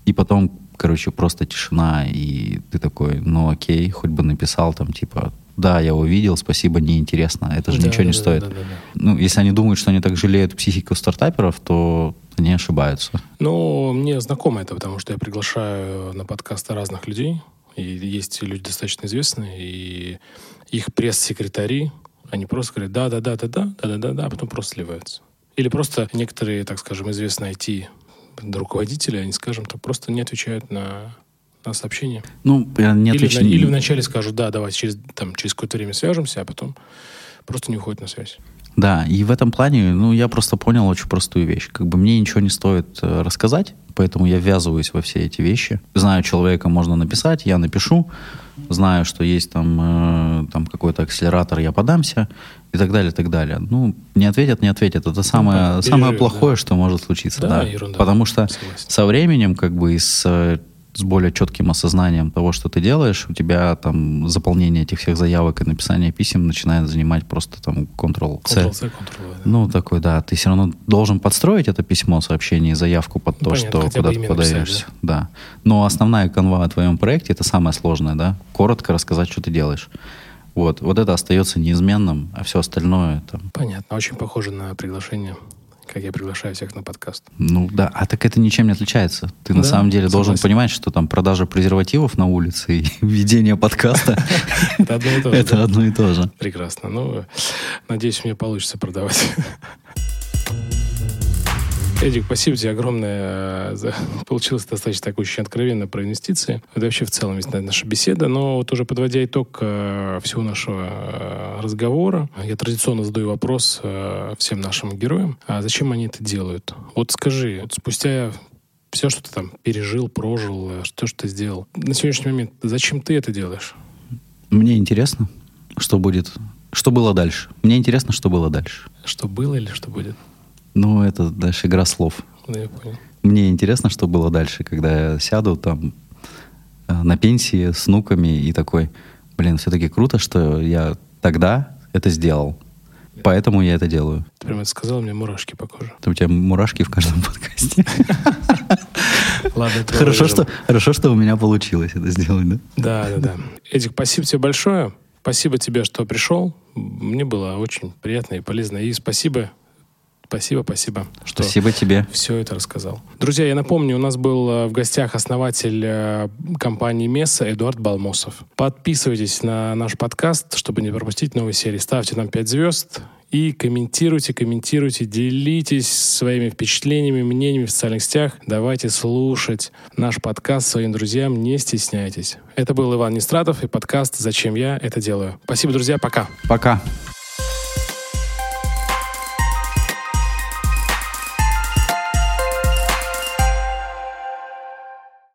И потом, короче, просто тишина, и ты такой, ну окей, хоть бы написал там, типа, да, я увидел, спасибо, неинтересно. Это же Да, ничего не да, стоит. да, да, да. Ну, если они думают, что они так жалеют психику стартаперов, то они ошибаются. Ну, мне знакомо это, потому что я приглашаю на подкасты разных людей. И есть люди достаточно известные, и их пресс-секретари, они просто говорят да-да-да-да-да, да-да-да-да, а потом просто сливаются. Или просто некоторые, так скажем, известные IT-руководители, они, скажем, то просто не отвечают на, на сообщения. Ну, я не или, отвечу- вна- или вначале скажут, да, давайте через, там, через какое-то время свяжемся, а потом просто не уходят на связь. Да, и в этом плане, ну, я просто понял очень простую вещь. Как бы мне ничего не стоит э, рассказать, поэтому я ввязываюсь во все эти вещи. Знаю человека, можно написать, я напишу. Знаю, что есть там, э, там какой-то акселератор, я подамся и так далее, и так далее. Ну, не ответят, не ответят. Это самое, понятно, самое переживем, плохое, что может случиться. Да, Да, ерунда. Потому что Согласен. со временем, как бы, и с э, с более четким осознанием того, что ты делаешь, у тебя там заполнение этих всех заявок и написание писем начинает занимать просто там Ctrl-C. Ctrl-C, Ctrl-V, да. Ну, такой, да. Ты все равно должен подстроить это письмо, сообщение, заявку под то, Понятно, что куда ты подаешься. написать, Да. Но основная канва о твоем проекте это самое сложное, да. Коротко рассказать, что ты делаешь. Вот, вот это остается неизменным, а все остальное там. Понятно. Очень похоже на приглашение, как я приглашаю всех на подкаст. Ну да, а так это ничем не отличается. Ты на Да, самом деле должен согласен. понимать, что там продажа презервативов на улице и *laughs* ведение подкаста *laughs* Это одно и то же. *laughs* это да? одно и то же. Прекрасно. Ну, надеюсь, мне получится продавать. Эдик, спасибо тебе огромное. э, За... *laughs* Получилось достаточно так очень откровенно про инвестиции. Это вообще в целом ведь наша беседа. Но вот уже подводя итог э, всего нашего э, разговора, я традиционно задаю вопрос всем нашим героям. А зачем они это делают? Вот скажи, вот спустя все, что ты там пережил, прожил, что, что ты сделал, на сегодняшний момент, зачем ты это делаешь? Мне интересно, что будет, что было дальше. Мне интересно, что было дальше. Что было или что будет? Ну, это дальше игра слов. Ну, я понял. Мне интересно, что было дальше, когда я сяду там э, на пенсии с внуками и такой, блин, все-таки круто, что я тогда это сделал. Поэтому я это делаю. Ты прямо это сказал, меня мурашки по коже. Это у тебя мурашки в каждом подкасте. *laughs* Ладно, Хорошо, что, хорошо, что у меня получилось это сделать, да? Да, да, да. Эдик, спасибо тебе большое. Спасибо тебе, что пришел. Мне было очень приятно и полезно. И спасибо, спасибо, спасибо, что Спасибо тебе. все это рассказал. Друзья, я напомню, у нас был э, в гостях основатель э, компании Месса Эдуард Балмосов. Подписывайтесь на наш подкаст, чтобы не пропустить новые серии. Ставьте нам 5 звезд и комментируйте, комментируйте, делитесь своими впечатлениями, мнениями в социальных сетях. Давайте слушать наш подкаст своим друзьям, не стесняйтесь. Это был Иван Нестратов и подкаст «Зачем я это делаю». Спасибо, друзья, пока. Пока.